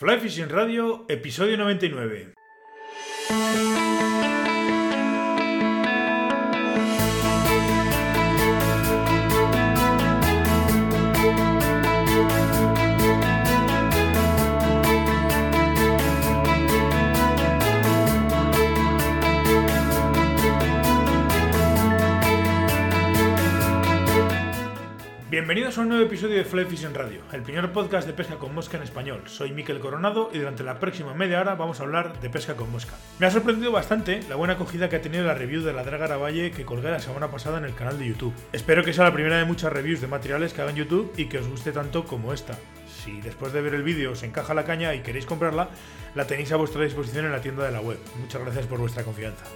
Fly Fishing Radio, episodio 99. Bienvenidos a un nuevo episodio de Fly Fishing Radio, el primer podcast de pesca con mosca en español. Soy Miquel Coronado y durante la próxima media hora vamos a hablar de pesca con mosca. Me ha sorprendido bastante la buena acogida que ha tenido la review de la Draga Aravalle que colgué la semana pasada en el canal de YouTube. Espero que sea la primera de muchas reviews de materiales que haga en YouTube y que os guste tanto como esta. Si después de ver el vídeo os encaja la caña y queréis comprarla, la tenéis a vuestra disposición en la tienda de la web. Muchas gracias por vuestra confianza.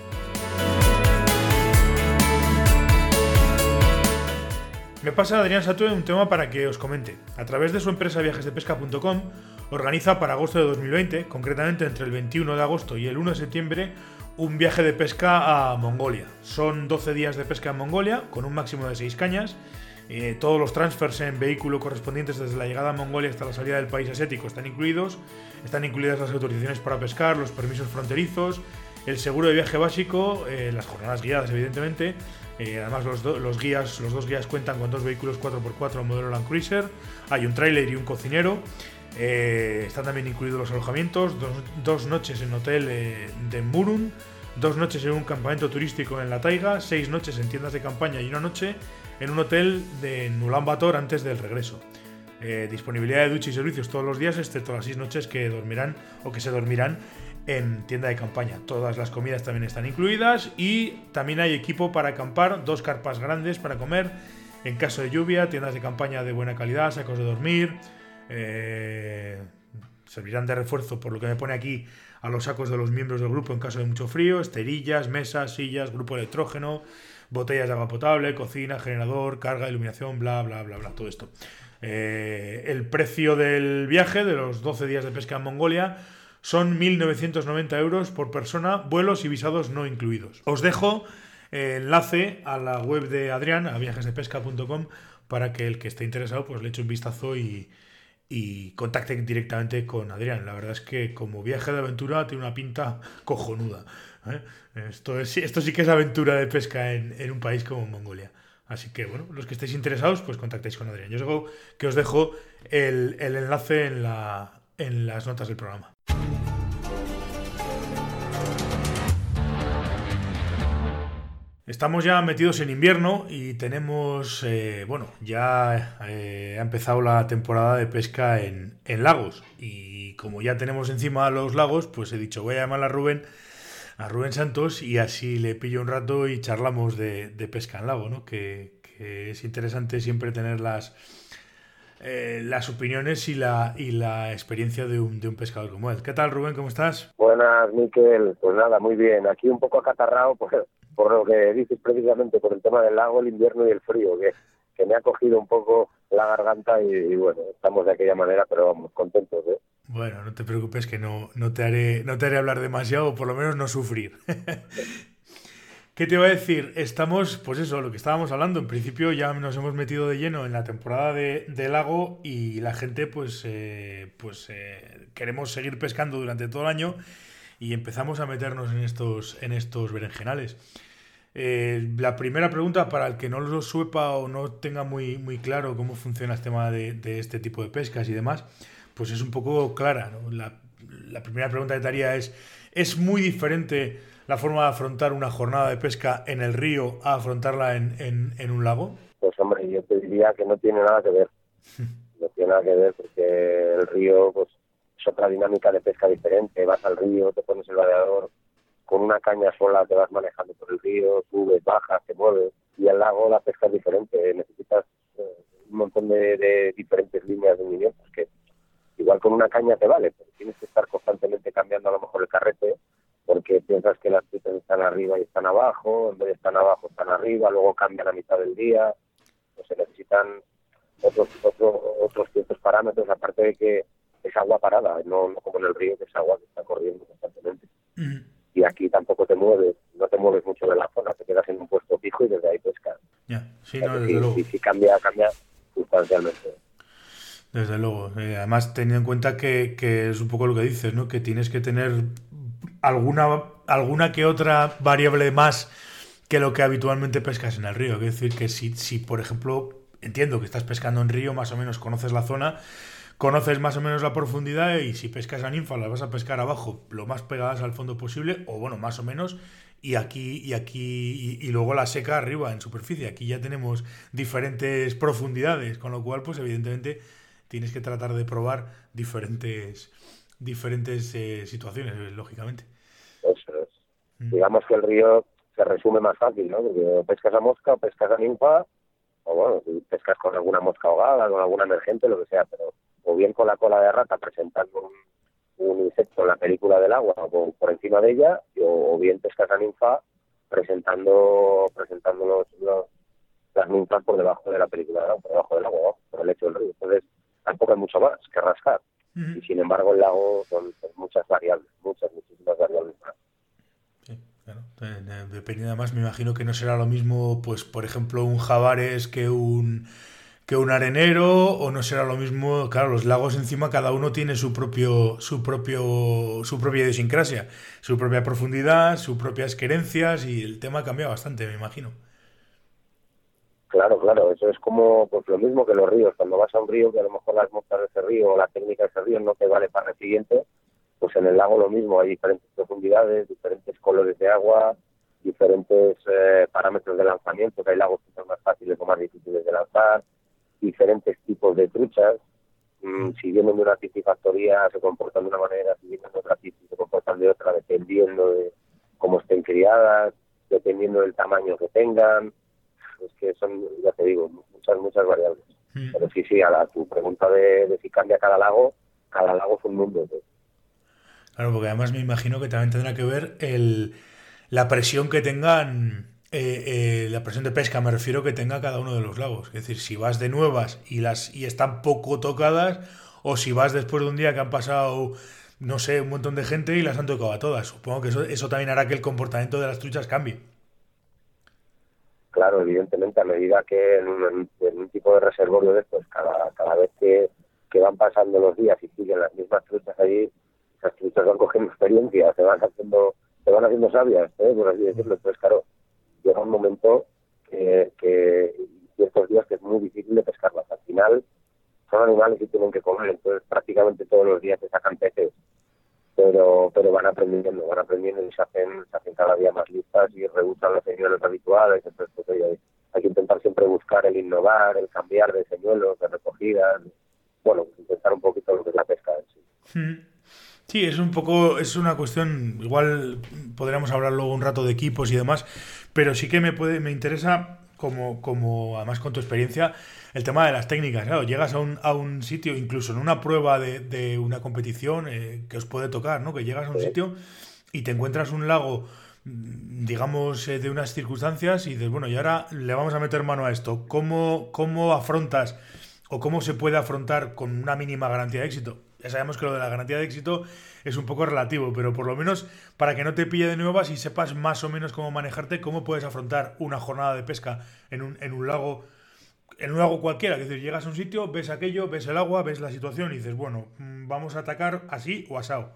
Me pasa Adrián Satue un tema para que os comente. A través de su empresa viajesdepesca.com organiza para agosto de 2020, concretamente entre el 21 de agosto y el 1 de septiembre, un viaje de pesca a Mongolia. Son 12 días de pesca en Mongolia, con un máximo de 6 cañas. Eh, todos los transfers en vehículo correspondientes desde la llegada a Mongolia hasta la salida del país asiático están incluidos. Están incluidas las autorizaciones para pescar, los permisos fronterizos, el seguro de viaje básico, eh, las jornadas guiadas, evidentemente, eh, además, los, guías, los dos guías cuentan con dos vehículos 4x4 modelo Land Cruiser. Hay un tráiler y un cocinero. Eh, están también incluidos los alojamientos, dos, noches en hotel eh, de Murun, dos noches en un campamento turístico en la taiga, seis noches en tiendas de campaña y una noche en un hotel de Bator antes del regreso. disponibilidad de ducha y servicios todos los días, excepto las seis noches que dormirán o que se dormirán en tienda de campaña. Todas las comidas también están incluidas y también hay equipo para acampar, dos carpas grandes para comer en caso de lluvia, tiendas de campaña de buena calidad, sacos de dormir. Eh, servirán de refuerzo, por lo que me pone aquí, a los sacos de los miembros del grupo en caso de mucho frío, esterillas, mesas, sillas, grupo electrógeno, botellas de agua potable, cocina, generador, carga, iluminación, bla, bla, bla, bla, todo esto. Eh, el precio del viaje de los 12 días de pesca en Mongolia son 1.990 euros por persona, vuelos y visados no incluidos. Os dejo el enlace a la web de Adrián, a viajesdepesca.com, para que el que esté interesado pues le eche un vistazo y, y contacte directamente con Adrián. La verdad es que como viaje de aventura tiene una pinta cojonuda. ¿eh? Esto, es, esto sí que es aventura de pesca en, un país como Mongolia. Así que bueno, los que estéis interesados, pues contactéis con Adrián. Yo os digo que os dejo el, el enlace en, la, en las notas del programa. Estamos ya metidos en invierno y tenemos, eh, bueno, ya eh, ha empezado la temporada de pesca en, lagos. Y como ya tenemos encima los lagos, pues he dicho, voy a llamar a Rubén, a Rubén Santos, y así le pillo un rato y charlamos de, pesca en lago, ¿no? Que, es interesante siempre tener las, eh, las opiniones y la, y la experiencia de un, de un pescador como él. ¿Qué tal, Rubén? ¿Cómo estás? Buenas, Miquel. Pues nada, muy bien. Aquí un poco acatarrado, pues por lo que dices precisamente, por el tema del lago, el invierno y el frío, que, que me ha cogido un poco la garganta y, bueno, estamos de aquella manera, pero vamos, contentos. ¿eh? Bueno, no te preocupes que no, no, te haré, no te haré hablar demasiado, o por lo menos no sufrir. ¿Qué te iba a decir? Estamos, pues eso, lo que estábamos hablando. En principio ya nos hemos metido de lleno en la temporada de, lago y la gente, pues, eh, pues eh, queremos seguir pescando durante todo el año y empezamos a meternos en estos, en estos berenjenales. Eh, la primera pregunta, para el que no lo sepa o no tenga muy, muy claro cómo funciona el tema de, este tipo de pescas y demás, pues es un poco clara. La, primera pregunta que te haría es, ¿es muy diferente la forma de afrontar una jornada de pesca en el río a afrontarla en, en un lago? Pues hombre, yo te diría que no tiene nada que ver. No tiene nada que ver porque el río pues es otra dinámica de pesca diferente. Vas al río, te pones el vadeador, con una caña sola te vas manejando por el río, subes, bajas, te mueves. Y el lago la pesca es diferente, necesitas eh, un montón de, diferentes líneas de movimientos que igual con una caña te vale, pero tienes que estar constantemente cambiando a lo mejor el carrete porque piensas que las piezas están arriba y están abajo, en vez de estar abajo están arriba, luego cambian a mitad del día, o se necesitan otros, otros, otros ciertos parámetros, aparte de que es agua parada, no, como en el río que es agua que está corriendo constantemente y aquí tampoco te mueves, no te mueves mucho de la zona, te quedas en un puesto fijo y desde ahí pescas. Ya, sí, no, desde luego. Y si cambia, cambia sustancialmente. Desde luego. Eh, además, teniendo en cuenta que, que, es un poco lo que dices, ¿no? Que tienes que tener alguna, alguna que otra variable más que lo que habitualmente pescas en el río. Es decir, que si, si, por ejemplo, entiendo que estás pescando en río, más o menos conoces la zona, conoces más o menos la profundidad y si pescas a ninfa las vas a pescar abajo lo más pegadas al fondo posible, o bueno, más o menos, y aquí, y aquí, y, luego la seca arriba en superficie. Aquí ya tenemos diferentes profundidades, con lo cual, pues evidentemente tienes que tratar de probar diferentes, diferentes eh, situaciones, lógicamente. Eso es. Mm. Digamos que el río se resume más fácil, ¿no? Porque pescas a mosca, pescas a ninfa, o bueno, pescas con alguna mosca ahogada, con alguna emergente, lo que sea, pero o bien con la cola de rata presentando un, insecto en la película del agua o por, encima de ella, o, bien pescas a ninfa presentando presentando los, las ninfas por debajo de la película del agua, por debajo del agua, por el lecho del río. Entonces, tampoco hay mucho más que rascar. Y sin embargo, el lago son, muchas variables, muchas, muchísimas variables más. Sí, claro. Depende, además, me imagino que no será lo mismo, pues, por ejemplo, un jabares que un que un arenero o no será lo mismo claro los lagos encima cada uno tiene su propio su propio su propia idiosincrasia su propia profundidad sus propias querencias y el tema cambia bastante me imagino. Claro claro eso es como pues lo mismo que los ríos. Cuando vas a un río que a lo mejor las moscas de ese río o la técnica de ese río no te vale para el siguiente pues en el lago lo mismo. Hay diferentes profundidades diferentes colores de agua diferentes eh, parámetros de lanzamiento que hay lagos que son más fáciles o más difíciles de lanzar diferentes tipos de truchas. Mm, si vienen de una piscifactoría se comportan de una manera, si vienen de otra piscina se comportan de otra, dependiendo de cómo estén criadas, dependiendo del tamaño que tengan. Es que son, ya te digo, muchas, muchas variables. Mm. Pero sí, sí, a la, tu pregunta de, si cambia cada lago, cada lago es un mundo. Claro, porque además me imagino que también tendrá que ver el, la presión que tengan eh, eh, la presión de pesca me refiero que tenga cada uno de los lagos. Es decir, si vas de nuevas y las y están poco tocadas, o si vas después de un día que han pasado, no sé, un montón de gente y las han tocado a todas. Supongo que eso, eso también hará que el comportamiento de las truchas cambie. Claro, evidentemente, a medida que en un, tipo de reservorio de estos, cada, cada vez que, van pasando los días y siguen las mismas truchas ahí, esas truchas van cogiendo experiencia, se van haciendo, se van haciendo sabias, ¿eh? por así decirlo. Entonces, claro, llega un momento que, que ciertos días que es muy difícil de pescarlas. Al final son animales que tienen que comer, entonces prácticamente todos los días se sacan peces, pero pero van aprendiendo, van aprendiendo y se hacen, se hacen cada día más listas y rehusan los señuelos habituales, entonces pues, hay, que intentar siempre buscar el innovar, el cambiar de señuelos, de recogidas, bueno, intentar un poquito lo que es la pesca en sí. Hmm. Sí, es un poco, es una cuestión, igual podríamos hablar luego un rato de equipos y demás, pero sí que me puede, me interesa, como, como además con tu experiencia, el tema de las técnicas. Claro, llegas a un, a un sitio, incluso en una prueba de, de una competición eh, que os puede tocar, ¿no? Que llegas a un sitio y te encuentras un lago, digamos, eh, de unas circunstancias y dices, bueno, y ahora le vamos a meter mano a esto. ¿Cómo, cómo afrontas o cómo se puede afrontar con una mínima garantía de éxito? Ya sabemos que lo de la garantía de éxito es un poco relativo, pero por lo menos para que no te pille de nuevas y sepas más o menos cómo manejarte, cómo puedes afrontar una jornada de pesca en un, en un lago en un lago cualquiera, es decir, llegas a un sitio, ves aquello, ves el agua, ves la situación y dices, bueno, mm, vamos a atacar así o asado.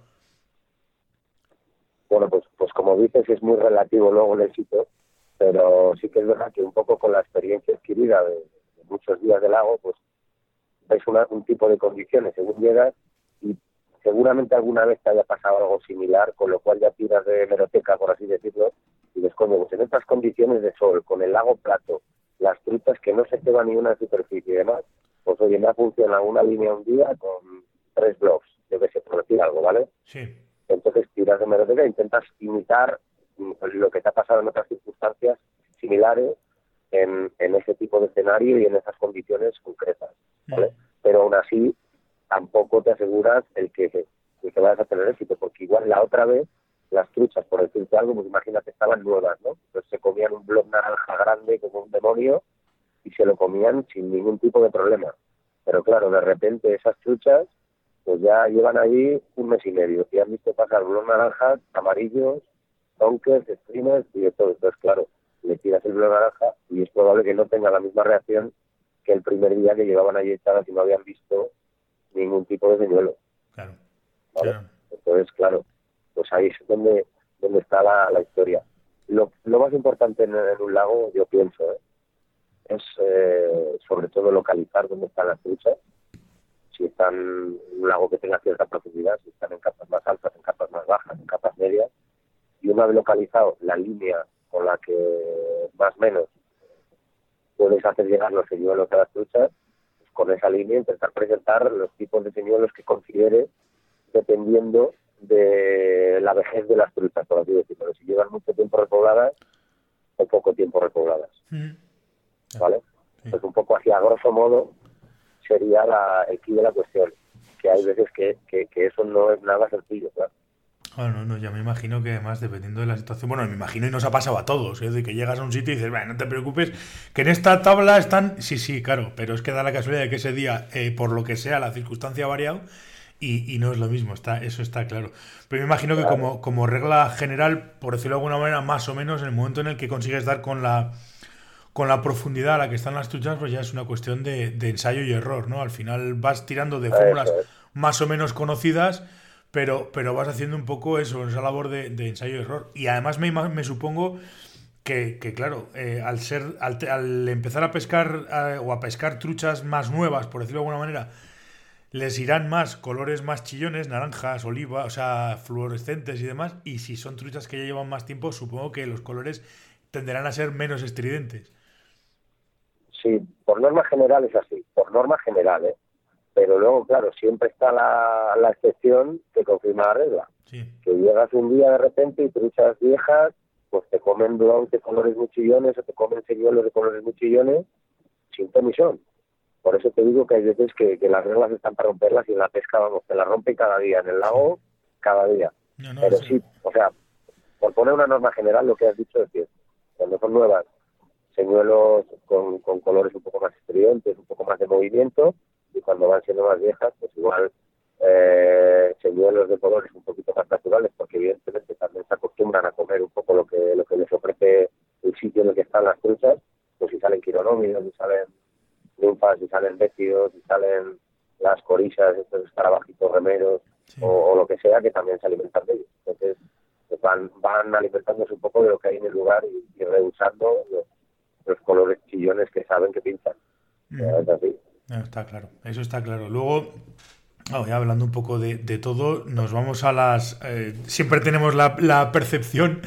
Bueno, pues, pues como dices, es muy relativo luego el éxito, pero sí que es verdad que un poco con la experiencia adquirida de, muchos días del lago, pues ves un tipo de condiciones según llegas y seguramente alguna vez te haya pasado algo similar, con lo cual ya tiras de meroteca, por así decirlo, y ves, coño, pues en estas condiciones de sol, con el lago plato, las truchas que no se quedan ni una superficie y demás, pues oye, me funciona una línea un día con tres blocks, debe ser por decir algo, ¿vale? Sí. Entonces tiras de meroteca e intentas imitar mm, lo que te ha pasado en otras circunstancias similares en, en ese tipo de escenario y en esas condiciones concretas, ¿vale? Mm. Pero aún así, tampoco te aseguras el que, que vayas a tener éxito, porque igual la otra vez las truchas, por decirte algo, pues imagínate, estaban nuevas, ¿no? Entonces se comían un blog naranja grande como un demonio y se lo comían sin ningún tipo de problema. Pero claro, de repente esas truchas pues ya llevan ahí un mes y medio y han visto pasar blog naranjas, amarillos, donkers, streamers y de todo. Entonces, claro, le tiras el blog naranja y es probable que no tenga la misma reacción que el primer día que llevaban allí echadas y no habían visto ningún tipo de señuelo. Claro. Entonces, claro, pues ahí es donde, donde está la, historia. Lo, lo, más importante en, un lago, yo pienso, ¿eh? es eh, sobre todo localizar dónde están las truchas, si están en un lago que tenga cierta profundidad, si están en capas más altas, en capas más bajas, en capas medias, y una vez localizado la línea con la que más o menos puedes hacer llegar los señuelos a las truchas, con esa línea intentar presentar los tipos de señuelos que considere dependiendo de la vejez de las truchas, por así decirlo. Si llevan mucho tiempo repobladas o poco tiempo repobladas. Mm. ¿Vale? Pues un poco así, a grosso modo, sería la, el key de la cuestión. Que hay veces que, que, eso no es nada sencillo, claro. Ah, no, no, ya me imagino que además dependiendo de la situación, bueno, me imagino y nos ha pasado a todos, es de que llegas a un sitio y dices, bueno, no te preocupes, que en esta tabla están, sí, sí, claro, pero es que da la casualidad de que ese día, eh, por lo que sea, la circunstancia ha variado y, y, no es lo mismo, está, eso está claro. Pero me imagino que como, como regla general, por decirlo de alguna manera, más o menos, en el momento en el que consigues dar con la con la profundidad a la que están las truchas, pues ya es una cuestión de, ensayo y error, ¿no? Al final vas tirando de fórmulas más o menos conocidas, pero, pero vas haciendo un poco eso, esa labor de, ensayo y error. Y además me, me supongo que, claro, eh, al ser, al, empezar a pescar eh, o a pescar truchas más nuevas, por decirlo de alguna manera, les irán más colores más chillones, naranjas, oliva, o sea, fluorescentes y demás. Y si son truchas que ya llevan más tiempo, supongo que los colores tenderán a ser menos estridentes. Sí, por norma general es así, por norma general, ¿eh? Pero luego, claro, siempre está la, la excepción que confirma la regla. Que llegas un día de repente y truchas viejas, pues te comen de colores muchillones o te comen señuelos de colores muchillones sin comisión. Por eso te digo que hay veces que, las reglas están para romperlas y en la pesca, vamos, te las rompen cada día, en el lago, cada día. Pero sí. o sea, por poner una norma general, lo que has dicho es que cuando son nuevas señuelos con, con colores un poco más estridentes, un poco más de movimiento, y cuando van siendo más viejas, pues igual eh, señuelos de colores un poquito más naturales, porque evidentemente también se acostumbran a comer un poco lo que lo que les ofrece el sitio en el que están las truchas, pues si salen quironómidos, si salen ninfas, si salen bécidos, si salen las corisas, estos escarabajitos remeros, o, lo que sea, que también se alimentan de ellos. Entonces, pues van, van alimentándose un poco de lo que hay en el lugar y, y rehusando los, los colores chillones que saben que pintan. Está claro, eso está claro. Luego, hablando un poco de, todo, nos vamos a las... Eh, siempre tenemos la, percepción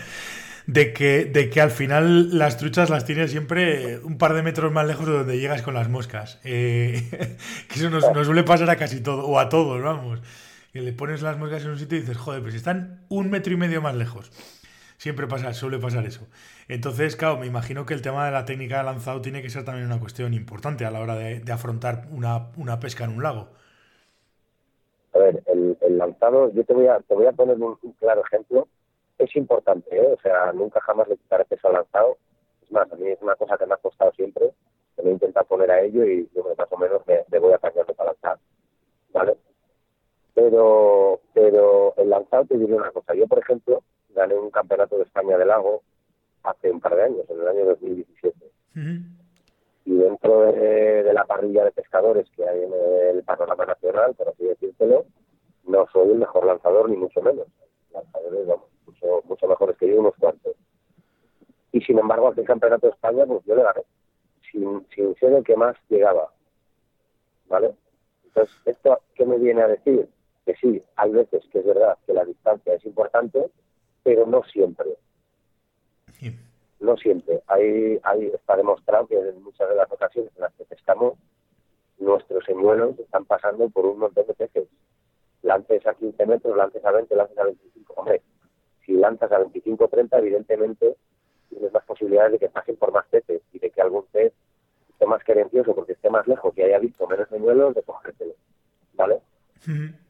de que, de que al final las truchas las tienes siempre un par de metros más lejos de donde llegas con las moscas. Eh, que eso nos, nos, suele pasar a casi todo, o a todos, vamos. Que le pones las moscas en un sitio y dices, joder, pues están un metro y medio más lejos. Siempre pasa, suele pasar eso. Entonces, claro, me imagino que el tema de la técnica de lanzado tiene que ser también una cuestión importante a la hora de, afrontar una, una, pesca en un lago. A ver, el, lanzado, yo te voy a, te voy a poner un, claro ejemplo. Es importante, ¿eh? o sea, nunca jamás le quitaré peso al lanzado. Es más, a mí es una cosa que me ha costado siempre, que me intenta poner a ello y yo más o menos me, voy a para lanzar. ¿Vale? Pero, pero el lanzado te diré una cosa. Yo, por ejemplo, gané un campeonato de España de lago hace un par de años, en el año 2017. Y dentro de, la parrilla de pescadores que hay en el panorama nacional, por así decírtelo, no soy el mejor lanzador, ni mucho menos. Lanzadores, vamos, mucho, mucho mejores que yo, unos cuantos. Y sin embargo, aquel campeonato de España, pues yo le gané, sin, sin ser el que más llegaba. ¿Vale? Entonces, ¿esto qué me viene a decir? Que sí, hay veces que es verdad que la distancia es importante, pero no siempre. No siempre. Hay, hay, está demostrado que en muchas de las ocasiones en las que pescamos, nuestros señuelos están pasando por un montón de peces. Lances a 15 metros, lances a 20, lances a 25. Hombre, si lanzas a 25 o 30, evidentemente tienes más posibilidades de que pasen por más peces y de que algún pez esté más querencioso porque esté más lejos y haya visto menos señuelos de cogértelo. ¿Vale?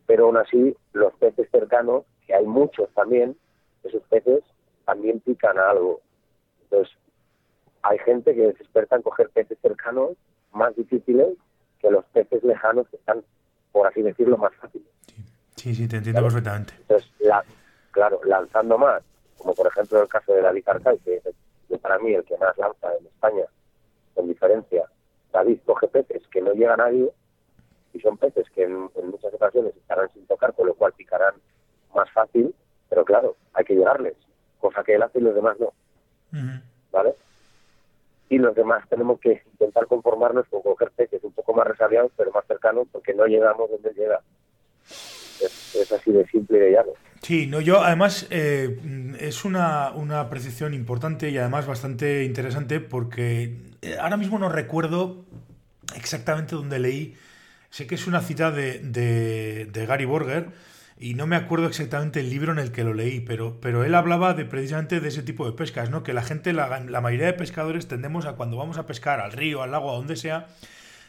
Pero aún así, los peces cercanos, que hay muchos también, esos peces también pican a algo. Entonces, hay gente que es experta en coger peces cercanos más difíciles que los peces lejanos que están, por así decirlo, más fáciles. Sí, sí, te entiendo perfectamente. Entonces, claro, lanzando más, como por ejemplo el caso de David Arcay, que es para mí el que más lanza en España, con diferencia. David coge peces que no llega a nadie y son peces que en, muchas ocasiones estarán sin tocar, con lo cual picarán más fácil, pero claro, hay que llegarles, cosa que él hace y los demás no. ¿Vale? Y los demás tenemos que intentar conformarnos con coger peces un poco más resabiados, pero más cercanos, porque no llegamos donde llega. Es, así de simple y de llano. Sí, no, yo además eh, es una, una apreciación importante y además bastante interesante porque eh, ahora mismo no recuerdo exactamente dónde leí. Sé que es una cita de, de, Gary Borger y no me acuerdo exactamente el libro en el que lo leí, pero, pero él hablaba de precisamente de ese tipo de pescas, ¿no? Que la gente, la, la mayoría de pescadores tendemos a cuando vamos a pescar al río, al lago, a donde sea,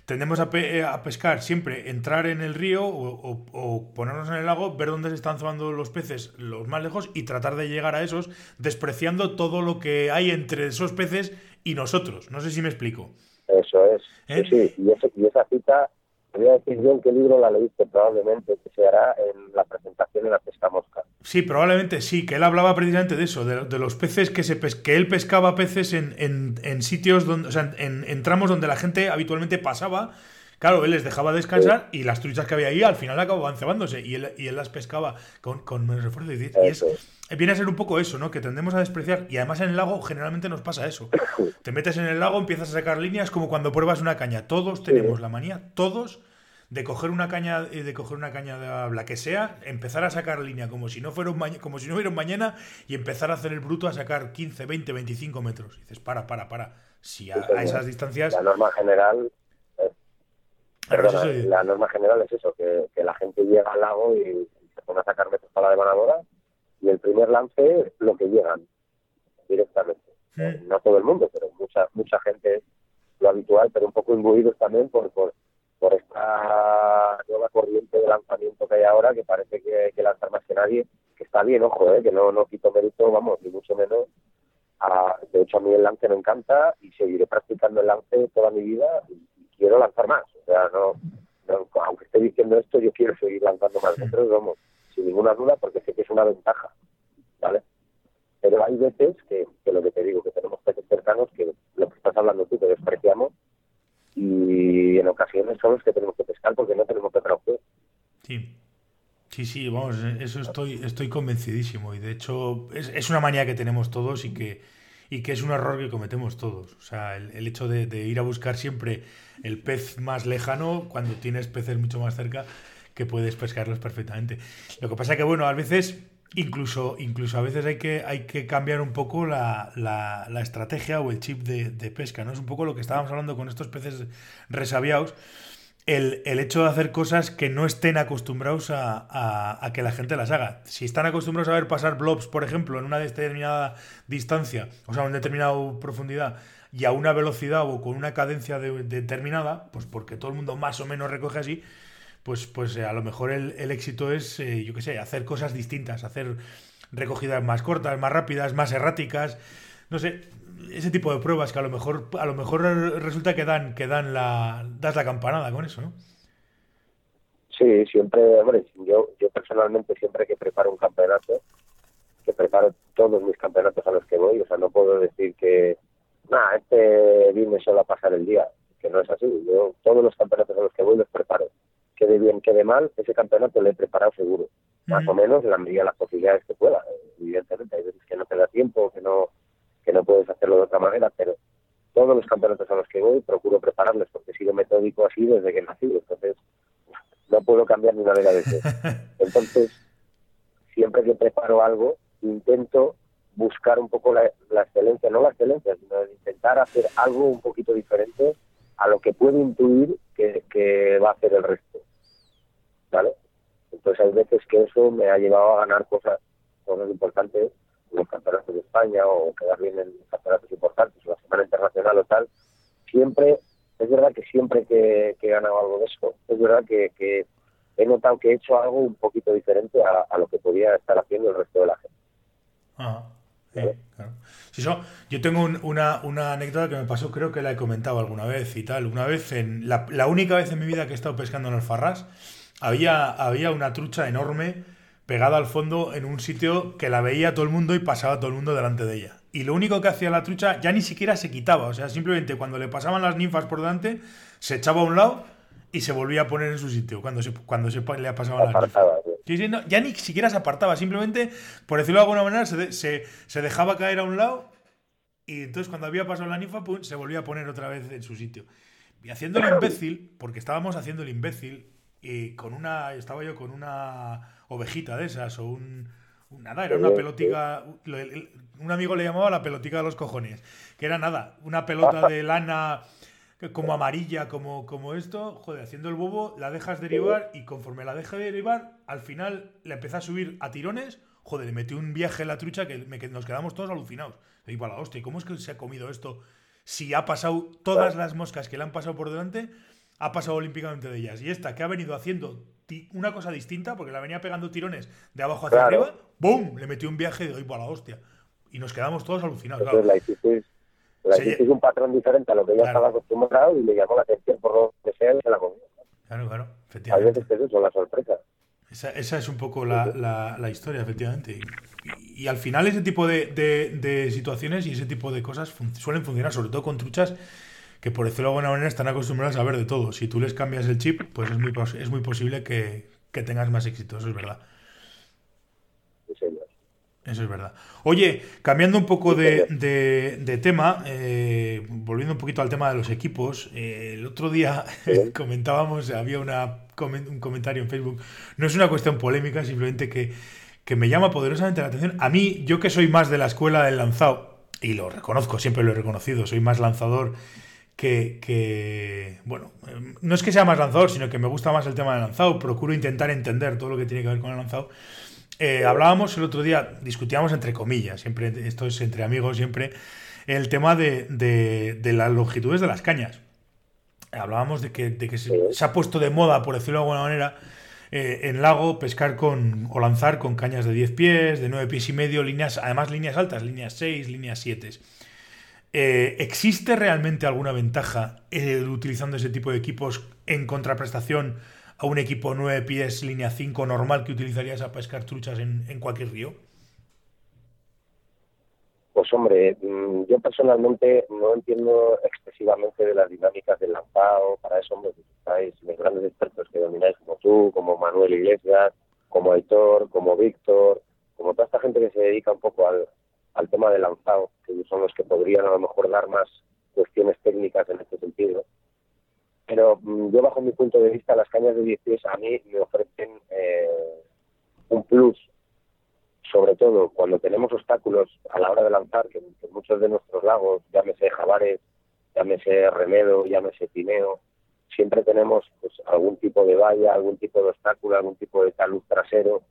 tendemos a, eh, a, pescar siempre, entrar en el río o, o, ponernos en el lago, ver dónde se están zobando los peces los más lejos y tratar de llegar a esos, despreciando todo lo que hay entre esos peces y nosotros. No sé si me explico. Eso es. ¿Eh? Sí, y, y esa cita voy a decir yo en qué libro la leíste probablemente, que se hará en la presentación de la pesca mosca. Sí, probablemente sí, que él hablaba precisamente de eso, de, los peces que se que él pescaba peces en, en, sitios donde, o sea, en, tramos donde la gente habitualmente pasaba. Claro, él les dejaba descansar y las truchas que había ahí al final acababan cebándose y él, y él las pescaba con, con menos esfuerzo. Y, es, viene a ser un poco eso, ¿no? Que tendemos a despreciar. Y además en el lago generalmente nos pasa eso. Te metes en el lago, empiezas a sacar líneas como cuando pruebas una caña. Todos tenemos la manía, todos, de coger una caña, eh, de coger una caña de la que sea, empezar a sacar línea como si no fuera un como si no hubiera un mañana y empezar a hacer el bruto a sacar 15, 20, 25 metros. Y dices, para, para, para. Si a, esas distancias. La norma general. perdona, la norma general es eso, que, que la gente llega al lago y se pone a sacar metros para la devanadora y el primer lance lo que llegan directamente. Hmm. No todo el mundo, pero mucha mucha gente lo habitual, pero un poco imbuidos también por, por, por esta nueva corriente de lanzamiento que hay ahora, que parece que hay que lanzar más que nadie, que está bien, ojo, ¿eh? que no, no quito mérito, vamos, ni mucho menos. de hecho, a mí el lance me encanta y seguiré practicando el lance toda mi vida y, quiero lanzar más. O sea, no, aunque esté diciendo esto, yo quiero seguir lanzando más metros, vamos sin ninguna duda, porque sé que es una ventaja, ¿vale? Pero hay veces que, lo que te digo, que tenemos peces cercanos que lo que estás hablando tú, que despreciamos, y en ocasiones son los que tenemos que pescar porque no tenemos otra opción. Sí. Sí, sí, vamos, eso estoy, estoy convencidísimo. Y de hecho, es, es una manía que tenemos todos y que, y que es un error que cometemos todos. O sea, el, hecho de, de, ir a buscar siempre el pez más lejano cuando tienes peces mucho más cerca que puedes pescarlos perfectamente. Lo que pasa que, bueno, a veces, incluso, incluso a veces hay que, hay que cambiar un poco la, la, estrategia o el chip de, pesca, ¿no? Es un poco lo que estábamos hablando con estos peces resabiados. El, el, hecho de hacer cosas que no estén acostumbrados a, a, que la gente las haga. Si están acostumbrados a ver pasar blobs, por ejemplo, en una determinada distancia, o sea, en determinada profundidad, y a una velocidad o con una cadencia determinada, pues porque todo el mundo más o menos recoge así, pues, pues eh, a lo mejor el, éxito es, eh, yo qué sé, hacer cosas distintas, hacer recogidas más cortas, más rápidas, más erráticas, no sé, ese tipo de pruebas que a lo mejor, a lo mejor resulta que dan, que dan la, das la campanada con eso, ¿no? Sí, siempre, hombre, yo, yo personalmente siempre que preparo un campeonato, que preparo todos mis campeonatos a los que voy, o sea, no puedo decir que, nada, este vine solo a pasar el día, que no es así, yo todos los campeonatos a los que voy los preparo quede bien, quede mal, ese campeonato lo he preparado seguro. Más o menos en la medida de las posibilidades que pueda. Evidentemente, hay veces que no te da tiempo, que no, que no puedes hacerlo de otra manera, pero todos los campeonatos a los que voy procuro prepararlos porque he sido metódico así desde que nací. Entonces, no puedo cambiar ni una vez de Entonces, siempre que preparo algo, intento buscar un poco la, excelencia, no la excelencia, sino intentar hacer algo un poquito diferente a lo que puedo intuir que, que va a hacer el resto. ¿Vale? Entonces hay veces que eso me ha llevado a ganar cosas, cosas importantes los campeonatos de España o quedar bien en campeonatos importantes o la semana internacional o tal. Siempre, es verdad que siempre que, he ganado algo de eso, es verdad que, he notado que he hecho algo un poquito diferente a, lo que podía estar haciendo el resto de la gente. Ah, sí, claro. yo tengo una, una, anécdota que me pasó, creo que la he comentado alguna vez y tal. Una vez, en la, la única vez en mi vida que he estado pescando en Alfarrás, había, había una trucha enorme pegada al fondo en un sitio que la veía todo el mundo y pasaba todo el mundo delante de ella. Y lo único que hacía la trucha ya ni siquiera se quitaba, o sea, simplemente cuando le pasaban las ninfas por delante, se echaba a un lado y se volvía a poner en su sitio cuando se, cuando se le ha pasado la apartaba, Ya ni siquiera se apartaba, simplemente, por decirlo de alguna manera, se, se, dejaba caer a un lado y entonces cuando había pasado la ninfa, se volvía a poner otra vez en su sitio. Y haciendo el imbécil, porque estábamos haciendo el imbécil, y con una, estaba yo con una ovejita de esas o un, nada, era una pelotica, un amigo le llamaba la pelotica de los cojones, que era nada, una pelota de lana como amarilla, como, como esto, joder, haciendo el bobo, la dejas derivar y conforme la deja derivar, al final le empieza a subir a tirones, joder, le metió un viaje en la trucha que, nos quedamos todos alucinados. Y para la hostia, ¿cómo es que se ha comido esto? Si ha pasado todas las moscas que le han pasado por delante, ha pasado olímpicamente de ellas. Y esta que ha venido haciendo una cosa distinta, porque la venía pegando tirones de abajo hacia arriba, ¡boom! Le metió un viaje de hoy para la hostia. Y nos quedamos todos alucinados. La sí. un patrón diferente a lo que ella estaba acostumbrado y le llamó la atención por lo que sea y se la comió. Claro, claro, efectivamente. A veces es eso, la sorpresa. Esa, esa es un poco la, la, la historia, efectivamente. Y, y, al final ese tipo de, de, de, situaciones y ese tipo de cosas suelen funcionar, sobre todo con truchas que por decirlo de alguna manera están acostumbradas a ver de todo. Si tú les cambias el chip, pues es muy, es muy posible que, que tengas más éxito, eso es verdad. Eso es verdad. Oye, cambiando un poco de, de, tema, eh, volviendo un poquito al tema de los equipos, eh, el otro día comentábamos, había una, un comentario en Facebook, no es una cuestión polémica, simplemente que, que, me llama poderosamente la atención. A mí, yo que soy más de la escuela del lanzado, y lo reconozco, siempre lo he reconocido, soy más lanzador que, que, bueno, no es que sea más lanzador, sino que me gusta más el tema del lanzado, procuro intentar entender todo lo que tiene que ver con el lanzado. Eh, hablábamos el otro día, discutíamos entre comillas, siempre, esto es entre amigos, siempre, el tema de, de, las longitudes de las cañas. Hablábamos de que, de que se, ha puesto de moda, por decirlo de alguna manera, eh, en lago pescar con o lanzar con cañas de 10 pies, de 9 pies y medio, líneas, además líneas altas, líneas 6, líneas 7. Eh, ¿Existe realmente alguna ventaja utilizando ese tipo de equipos en contraprestación a un equipo 9 pies, línea 5 normal que utilizarías a pescar truchas en, en cualquier río? Pues hombre, mm, yo personalmente no entiendo excesivamente de las dinámicas del lanzado. Para eso, hombre, pues estáis los grandes expertos que domináis como tú, como Manuel Iglesias, como Aitor, como Víctor, como toda esta gente que se dedica un poco al, al tema del lanzado, que son los que podrían a lo mejor dar más cuestiones técnicas en este sentido. Pero mm, yo, bajo mi punto de vista, las cañas de 10 pies a mí me ofrecen eh, un plus, sobre todo cuando tenemos obstáculos a la hora de lanzar, que, muchos de nuestros lagos, llámese Jabares, llámese Remedo, llámese Pineo, siempre tenemos pues, algún tipo de valla, algún tipo de obstáculo, algún tipo de talud trasero,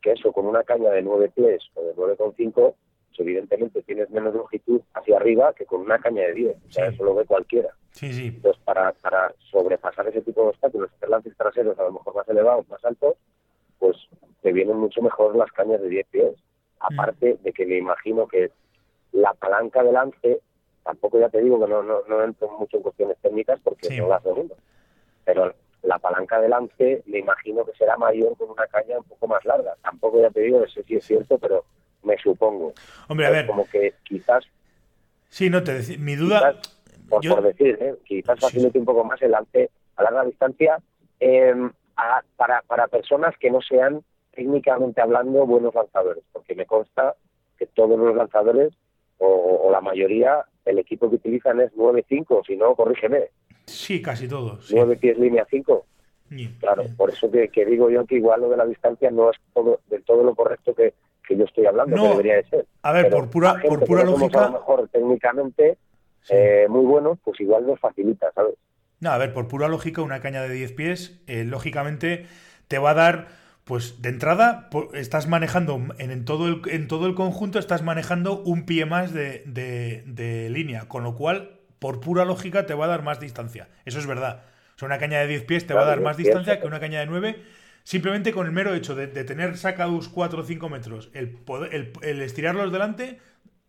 que eso con una caña de 9 pies o de 9,5 pues, evidentemente tienes menos longitud hacia arriba que con una caña de 10. O sea, eso lo ve cualquiera. Sí, sí. Entonces, para, para sobrepasar ese tipo de obstáculos, hacer lances traseros a lo mejor más elevados, más altos, pues te vienen mucho mejor las cañas de 10 pies. Mm. Aparte de que me imagino que la palanca de lance, tampoco ya te digo que no, no, no entro mucho en cuestiones técnicas porque no las domino, pero la palanca de lance me imagino que será mayor con una caña un poco más larga. Tampoco ya te digo, no sé si es cierto, pero me supongo. Hombre, a ver. Como que quizás. Sí, no te decía. Mi duda. por, decir, ¿eh? quizás facilite un poco más el lance a larga distancia em, para, para personas que no sean técnicamente hablando buenos lanzadores, porque me consta que todos los lanzadores, o, la mayoría, el equipo que utilizan es 9-5, si no, corrígeme. Sí, casi todos. 9 pies línea 5. Claro, por eso que, que, digo yo que igual lo de la distancia no es todo, del todo lo correcto que, que yo estoy hablando, que debería de ser. A ver, por pura, por pura lógica. a lo mejor técnicamente eh, muy bueno, pues igual nos facilita, ¿sabes? No, a ver, por pura lógica, una caña de 10 pies, eh, lógicamente te va a dar, pues de entrada, estás manejando en, todo el, en todo el conjunto, estás manejando un pie más de, de, línea, con lo cual, por pura lógica, te va a dar más distancia. Eso es verdad. O sea, una caña de 10 pies te va a dar más distancia que una caña de 9 Simplemente con el mero hecho de, tener sacados 4 o 5 metros, el, el, estirarlos delante,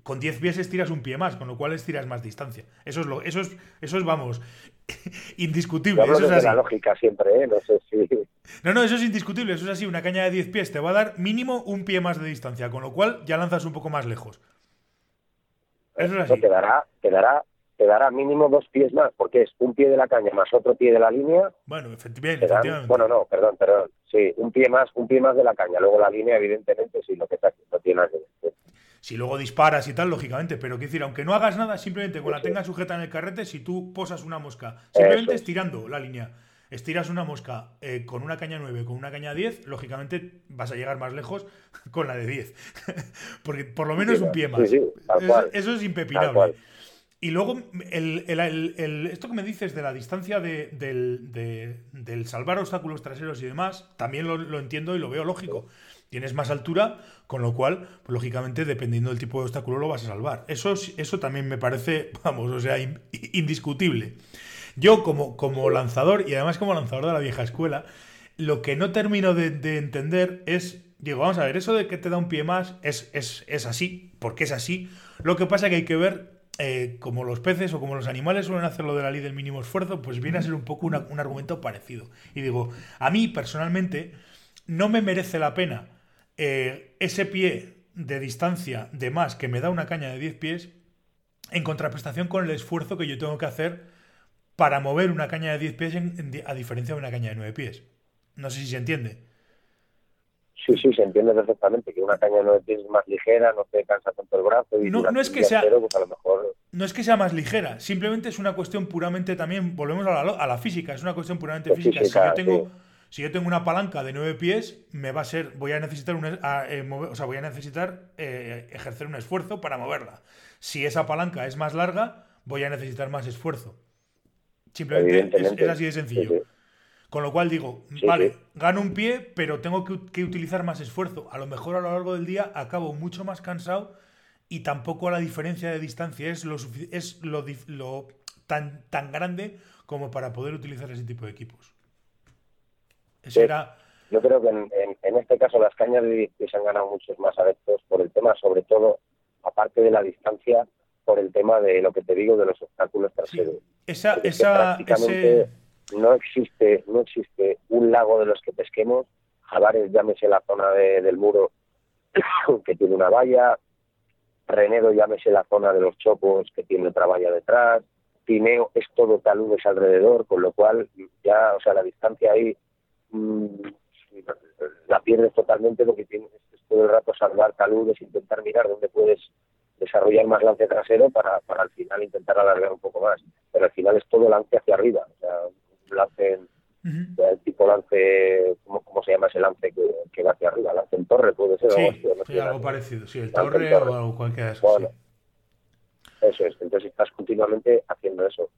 con 10 pies estiras un pie más, con lo cual estiras más distancia. Eso es, lo, eso es, eso es vamos, indiscutible. Eso es así. la lógica siempre, ¿eh? No sé si... No, no, eso es indiscutible, eso es así. Una caña de 10 pies te va a dar mínimo un pie más de distancia, con lo cual ya lanzas un poco más lejos. Eso es así. Te dará mínimo dos pies más, porque es un pie de la caña más otro pie de la línea. Bueno, efectivamente. efectivamente. Bueno, no, perdón, perdón. Sí, un pie más, un pie más de la caña. Luego la línea, evidentemente, sí, lo que está no tiene nada que ver. Si luego disparas y tal, lógicamente, pero quiero decir, aunque no hagas nada, simplemente con la tengas sujeta en el carrete, si tú posas una mosca, simplemente estirando la línea, estiras una mosca eh, con una caña 9, con una caña 10, lógicamente vas a llegar más lejos con la de 10. Porque por lo menos un pie más. eso, es impepinable. Y luego, el, esto que me dices de la distancia de, del, salvar obstáculos traseros y demás, también lo, entiendo y lo veo lógico. Tienes más altura, con lo cual, pues, lógicamente, dependiendo del tipo de obstáculo, lo vas a salvar. Eso, eso también me parece, vamos, o sea, indiscutible. Yo, como, como lanzador, y además como lanzador de la vieja escuela, lo que no termino de, entender es Digo, vamos a ver, eso de que te da un pie más es, es, es, así, porque es así. Lo que pasa es que hay que ver eh, como los peces o como los animales suelen hacer lo de la ley del mínimo esfuerzo, pues viene a ser un poco un argumento parecido. Y digo, a mí personalmente no me merece la pena eh, ese pie de distancia de más que me da una caña de 10 pies en contraprestación con el esfuerzo que yo tengo que hacer para mover una caña de 10 pies a diferencia de una caña de 9 pies. No sé si se entiende. Sí, sí, se entiende perfectamente que una caña no es más ligera, no te cansa tanto el brazo y no, no es que sea pues a lo mejor... no es que sea más ligera, simplemente es una cuestión puramente también, volvemos a la, a la física, es una cuestión puramente física. si yo tengo si yo tengo una palanca de nueve pies, me va a ser, voy a necesitar un, eh, o sea, voy a necesitar eh, ejercer un esfuerzo para moverla. Si esa palanca es más larga, voy a necesitar más esfuerzo. Simplemente es, así de sencillo. Con lo cual digo, vale, gano un pie, pero tengo que, utilizar más esfuerzo. A lo mejor a lo largo del día acabo mucho más cansado y tampoco la diferencia de distancia es lo, es lo, tan, tan grande como para poder utilizar ese tipo de equipos. Yo creo que en, este caso las cañas de 10 han ganado muchos más adeptos por el tema, sobre todo, aparte de la distancia, por el tema de lo que te digo de los obstáculos traseros. Esa, esa, ese no existe, no existe un lago de los que pesquemos, Javares, llámese la zona del muro que tiene una valla, Renedo, llámese la zona de los chopos que tiene otra valla detrás, Tineo es todo taludes alrededor, con lo cual ya, o sea, la distancia ahí mm, la pierdes totalmente porque tienes todo el rato salvar taludes, intentar mirar dónde puedes desarrollar más lance trasero para, para al final intentar alargar un poco más. Pero al final es todo lance hacia arriba. O sea, lance, el tipo lance, ¿cómo, se llama ese lance que, va hacia arriba? Lance en torre, puede ser. Sí, algo, parecido, sí, el torre, o algo cualquiera de esos. Eso es, entonces estás continuamente haciendo eso.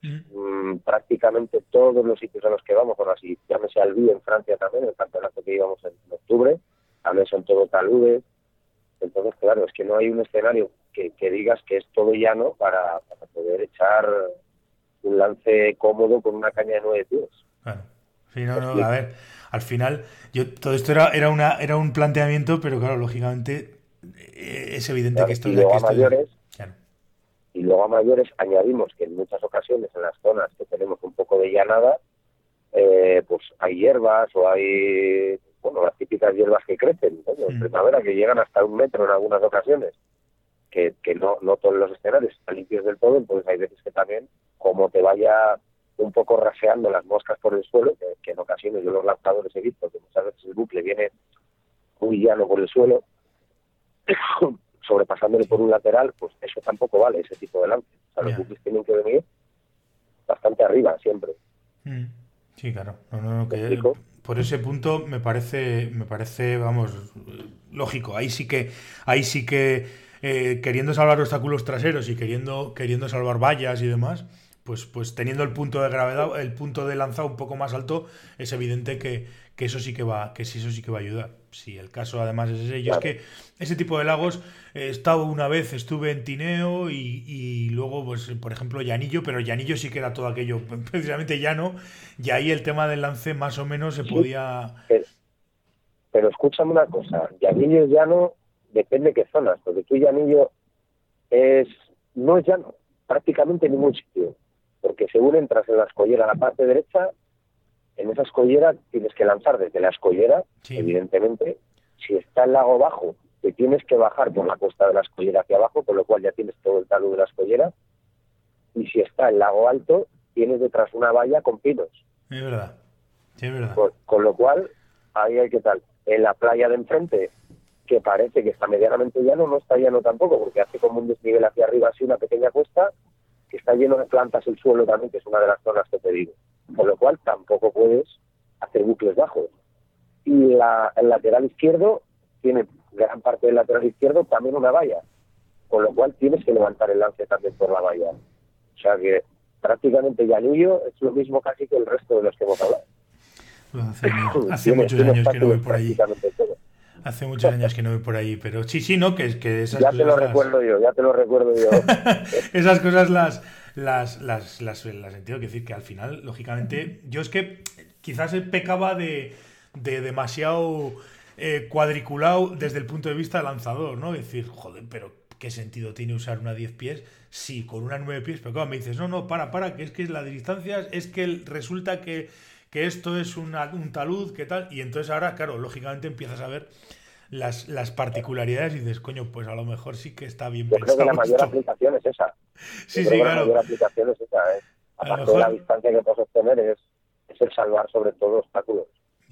Mm, prácticamente todos los sitios a los que vamos, bueno, así llámese Albi en Francia también, el campeonato que íbamos en, octubre, también son todo taludes. Entonces, claro, es que no hay un escenario que, digas que es todo llano para poder echar un lance cómodo con una caña de nueve pies. Claro. Sí, no, no, a ver, al final, yo todo esto era, era, una, era un planteamiento, pero claro, lógicamente eh, es evidente que esto y luego a mayores y luego a mayores añadimos que en muchas ocasiones en las zonas que tenemos un poco de llanada eh, pues hay hierbas o hay bueno las típicas hierbas que crecen en primavera que llegan hasta un metro en algunas ocasiones que, que no, no todos los escenarios están limpios del todo, entonces hay veces que también como te vaya un poco raseando las moscas por el suelo, que, en ocasiones yo los lanzadores he visto que muchas veces el bucle viene muy llano por el suelo, sobrepasándole por un lateral, pues eso tampoco vale, ese tipo de lance. O sea, los bucles tienen que venir bastante arriba siempre. Mm. Sí, claro. por ese punto me parece, me parece, vamos, lógico. Ahí sí que, ahí sí que eh, queriendo salvar obstáculos traseros y queriendo, queriendo salvar vallas y demás, pues, pues teniendo el punto de gravedad, el punto de lanzado un poco más alto, es evidente que, eso sí que va, que eso sí que va a ayudar. Si el caso además es ese. Yo es que ese tipo de lagos he estado una vez, estuve en Tineo y, luego, pues, por ejemplo, Llanillo, pero Llanillo sí que era todo aquello precisamente llano, y ahí el tema del lance más o menos se podía. Pero, escúchame una cosa, Llanillo es llano, depende de qué zonas, porque tú Llanillo es, no es llano, prácticamente en ningún sitio porque según entras en la escollera a la parte derecha, en esa escollera tienes que lanzar desde la escollera, evidentemente. Si está el lago bajo, te tienes que bajar por la costa de la escollera hacia abajo, con lo cual ya tienes todo el talud de la escollera. y si está el lago alto, tienes detrás una valla con pinos. Es verdad, es verdad. Con, lo cual, ahí hay que tal. En la playa de enfrente, que parece que está medianamente llano, no está llano tampoco, porque hace como un desnivel hacia arriba, así una pequeña cuesta, que está lleno de plantas el suelo también, que es una de las zonas que te digo. Con lo cual, tampoco puedes hacer bucles bajos. Y la, el lateral izquierdo tiene gran parte del lateral izquierdo también una valla, con lo cual tienes que levantar el lance también por la valla. O sea que prácticamente Llanillo es lo mismo casi que el resto de los que hemos hablado. hace, muchos años que no voy por ahí. Hace muchos años que no voy por ahí, pero sí, sí, ¿no? Que, que esas ya te lo recuerdo yo, ya te lo recuerdo yo. esas cosas las, las, las, las, las entiendo. Que decir que al final, lógicamente, yo es que quizás pecaba de, de demasiado eh, cuadriculado desde el punto de vista lanzador, ¿no? decir, joder, pero ¿qué sentido tiene usar una 10 pies? Sí, con una 9 pies, pero claro, me dices, no, no, para, para, que es que la distancia es que resulta que, esto es un talud, ¿qué tal? Y entonces ahora, claro, lógicamente empiezas a ver las, las particularidades y dices, coño, pues a lo mejor sí que está bien Yo Creo que la mayor aplicación es esa. Sí, sí, claro. La mayor aplicación es esa, ¿eh? Aparte de la distancia que puedes obtener es, es el salvar sobre todo obstáculos.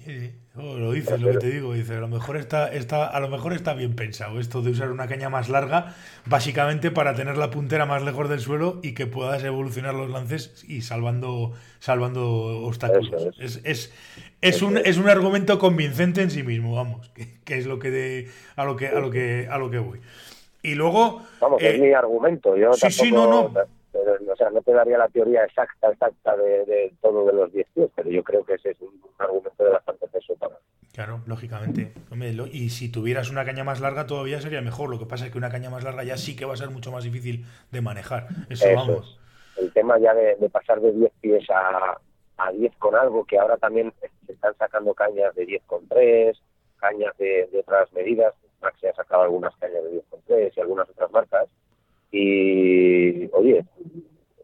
Sí, oh, lo dices, lo que te digo, dice, a lo mejor está, está, a lo mejor está bien pensado esto de usar una caña más larga, básicamente para tener la puntera más lejos del suelo y que puedas evolucionar los lances y salvando, salvando obstáculos. es. Es, es, un, es un argumento convincente en sí mismo, vamos, que, es lo que de, a lo que, a lo que, a lo que voy. Y luego. Vamos, es eh, mi argumento. Yo sí, sí, no, no sea, no te daría la teoría exacta, exacta de, todo de los 10 pies, pero yo creo que ese es un, argumento de bastante peso para. Claro, lógicamente. y si tuvieras una caña más larga todavía sería mejor. Lo que pasa es que una caña más larga ya sí que va a ser mucho más difícil de manejar. Eso, vamos. El tema ya de, pasar de 10 pies a, a 10 con algo, que ahora también se están sacando cañas de 10 con 3, cañas de, otras medidas. Maxi ha sacado algunas cañas de 10 con 3 y algunas otras marcas y, oye,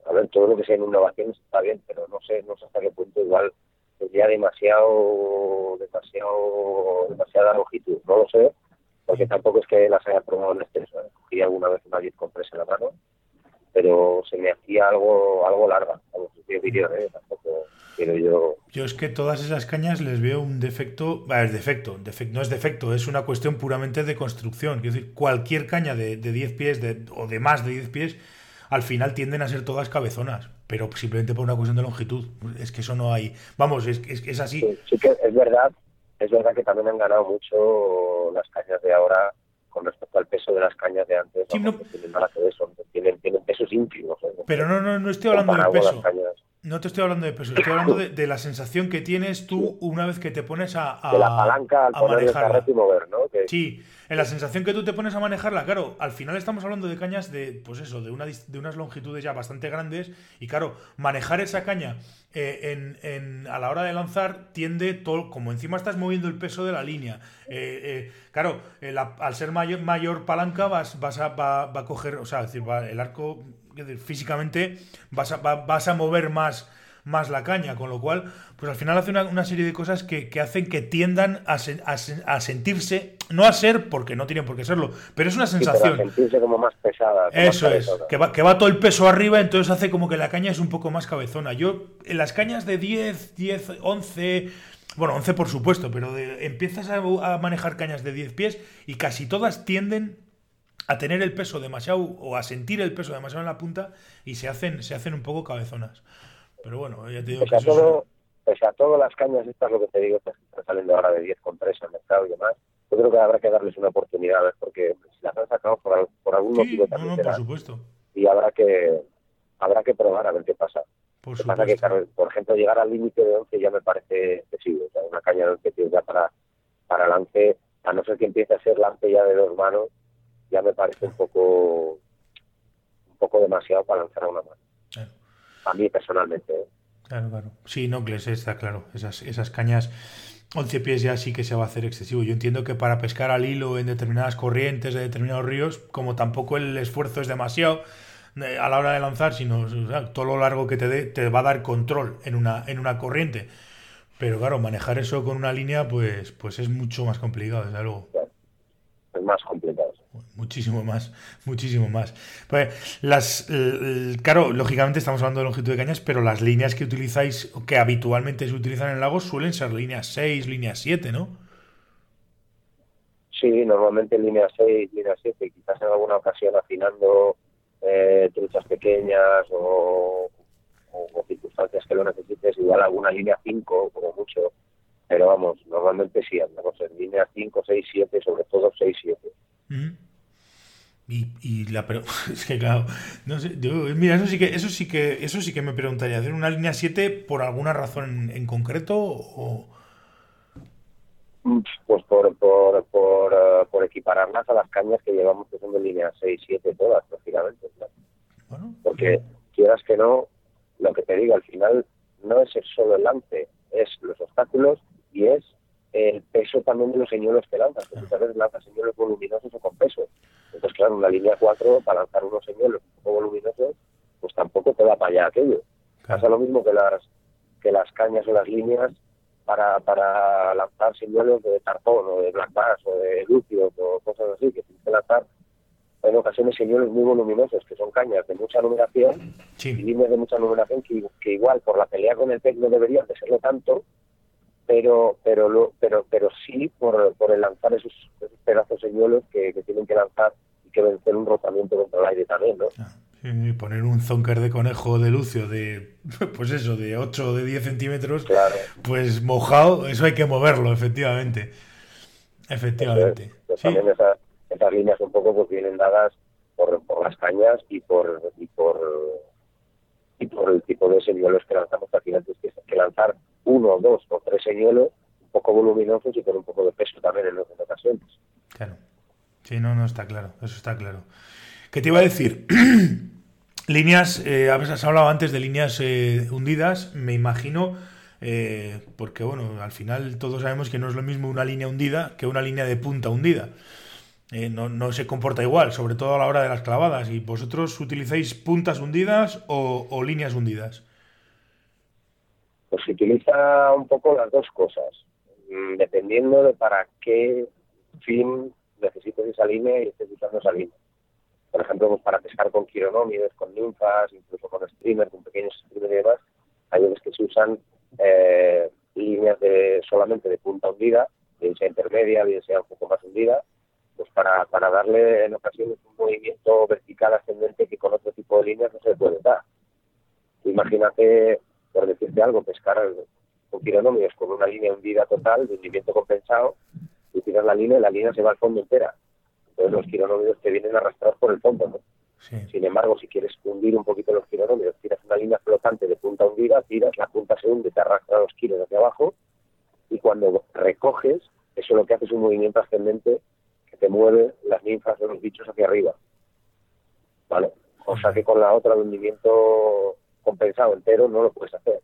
a ver, todo lo que sea innovación está bien, pero no sé, no sé hasta qué punto igual sería demasiado, demasiado, demasiada longitud, no lo sé, porque tampoco es que las haya probado en exceso, ¿eh? cogí alguna vez una 10 compresa en la mano, pero se me hacía algo, algo larga, algo vídeo, ¿eh? tampoco quiero yo yo es que todas esas cañas les veo un defecto, es defecto, defecto, no es defecto, es una cuestión puramente de construcción. Es decir, cualquier caña de, de 10 pies de, o de más de 10 pies, al final tienden a ser todas cabezonas, pero simplemente por una cuestión de longitud. Es que eso no hay. Vamos, es, es, es así. Sí, que es verdad, es verdad que también han ganado mucho las cañas de ahora con respecto al peso de las cañas de antes. no, tienen tienen, tienen pesos ínfimos. Pero no, no, no estoy hablando de peso. No te estoy hablando de peso, estoy hablando de, la sensación que tienes tú una vez que te pones a, de la palanca al poner el y mover, ¿no? Sí, en la sensación que tú te pones a manejarla, claro, al final estamos hablando de cañas de, pues eso, de, una, de unas longitudes ya bastante grandes y claro, manejar esa caña eh, en, a la hora de lanzar tiende todo, como encima estás moviendo el peso de la línea, eh, eh, claro, al ser mayor, mayor palanca vas, vas a, va, a coger, o sea, decir, el arco físicamente vas a, vas a mover más, más la caña, con lo cual, pues al final hace una, serie de cosas que, hacen que tiendan a, a, sentirse, no a ser, porque no tienen por qué serlo, pero es una sensación. sentirse como más pesada. Eso es, que va, que va todo el peso arriba, entonces hace como que la caña es un poco más cabezona. Yo, en las cañas de 10, 10, 11... Bueno, 11 por supuesto, pero empiezas a, a manejar cañas de 10 pies y casi todas tienden a tener el peso demasiado o a sentir el peso demasiado en la punta y se hacen, se hacen un poco cabezonas. Pero bueno, ya te digo pese que a todo, Pese a todas las cañas estas, lo que te digo, que están saliendo ahora de 10 con 3 al mercado y demás, yo creo que habrá que darles una oportunidad, porque si las han sacado por, por algún motivo también no, por supuesto. Y habrá que, habrá que probar a ver qué pasa. Por que pasa que, por ejemplo, llegar al límite de 11 ya me parece excesivo. O sea, una caña de 11 tíos ya para, para lance, a no ser que empiece a ser lance ya de dos manos, ya me parece un poco un poco demasiado para lanzar a una mano. A mí personalmente. ¿eh? Claro, claro. Sí, Nocles, está claro. Esas, esas cañas 11 pies ya sí que se va a hacer excesivo. Yo entiendo que para pescar al hilo en determinadas corrientes de determinados ríos, como tampoco el esfuerzo es demasiado eh, a la hora de lanzar, sino todo lo largo que te dé te va a dar control en una, en una corriente. Pero claro, manejar eso con una línea, pues, pues es mucho más complicado, desde luego. Es más complicado. Muchísimo más, muchísimo más. Pues las, claro, lógicamente estamos hablando de longitud de cañas, pero las líneas que utilizáis, que habitualmente se utilizan en lagos, suelen ser líneas 6, líneas 7, ¿no? Sí, normalmente línea 6, línea 7, quizás en alguna ocasión afinando eh, truchas pequeñas o, circunstancias que lo necesites, igual alguna línea 5 como mucho, pero vamos, normalmente sí, andamos en línea 5, 6, 7, sobre todo 6, 7. Y, y la es que claro, no sé, mira, eso sí que eso sí que eso sí que me preguntaría, hacer una línea 7 por alguna razón en, concreto o pues por, por, por, uh, por, equipararlas a las cañas que llevamos que son de línea 6, 7 todas prácticamente. Porque quieras que no, lo que te digo al final no es solo el lance, es los obstáculos y es el peso también de los señuelos que lanzas, que muchas veces lanzas señuelos voluminosos o con peso. Entonces, claro, una línea 4 para lanzar unos señuelos un poco voluminosos, pues tampoco te da para allá aquello. Pasa lo mismo que las que las cañas o las líneas para, para lanzar señuelos de tarpón o de black bass o de lucio o cosas así, que tienes que lanzar en ocasiones señuelos muy voluminosos, que son cañas de mucha numeración y líneas de mucha numeración que, que, igual por la pelea con el pez no deberían de serlo tanto, pero pero pero pero sí por, por el lanzar esos, pedazos señuelos que, que, tienen que lanzar y que vencer un rotamiento contra el aire también, ¿no? Ah, poner un zonker de conejo de lucio de, pues eso, de 8 o de 10 centímetros, pues mojado, eso hay que moverlo, efectivamente. Efectivamente. Pues también esas, esas líneas un poco pues vienen dadas por, por las cañas y por, y por por el tipo de señuelos que lanzamos al final que, que lanzar uno, dos o tres señuelos un poco voluminosos y con un poco de peso también en, en ocasiones. Claro. Sí, no, no, está claro, eso está claro. ¿Qué te iba a decir? líneas, eh, has hablado antes de líneas eh, hundidas, me imagino, eh, porque bueno, al final todos sabemos que no es lo mismo una línea hundida que una línea de punta hundida. Eh, no, no, se comporta igual, sobre todo a la hora de las clavadas. ¿Y vosotros utilizáis puntas hundidas o, o líneas hundidas? Pues se utiliza un poco las dos cosas, mm, dependiendo de para qué fin necesites esa línea y estés usando esa línea. Por ejemplo, pues para pescar con quironómidos, con ninfas, incluso con streamer, con pequeños streamers y demás, hay veces que se usan eh, líneas de solamente de punta hundida, bien sea intermedia, bien sea un poco más hundida, pues para, para darle en ocasiones un movimiento vertical ascendente que con otro tipo de líneas no se puede dar. Imagínate por decirte algo, pescar con quironómidos con una línea hundida total, de hundimiento compensado, y tiras la línea y la línea se va al fondo entera. Entonces los quironómidos te vienen arrastrados por el fondo, ¿no? Sin embargo, si quieres hundir un poquito los quironómidos, tiras una línea flotante de punta hundida, tiras, la punta se hunde, te arrastra los kilos hacia abajo, y cuando recoges, eso lo que hace es un movimiento ascendente que te mueve las ninfas de los bichos hacia arriba. ¿Vale? O sea que con la otra, el hundimiento compensado entero no lo puedes hacer.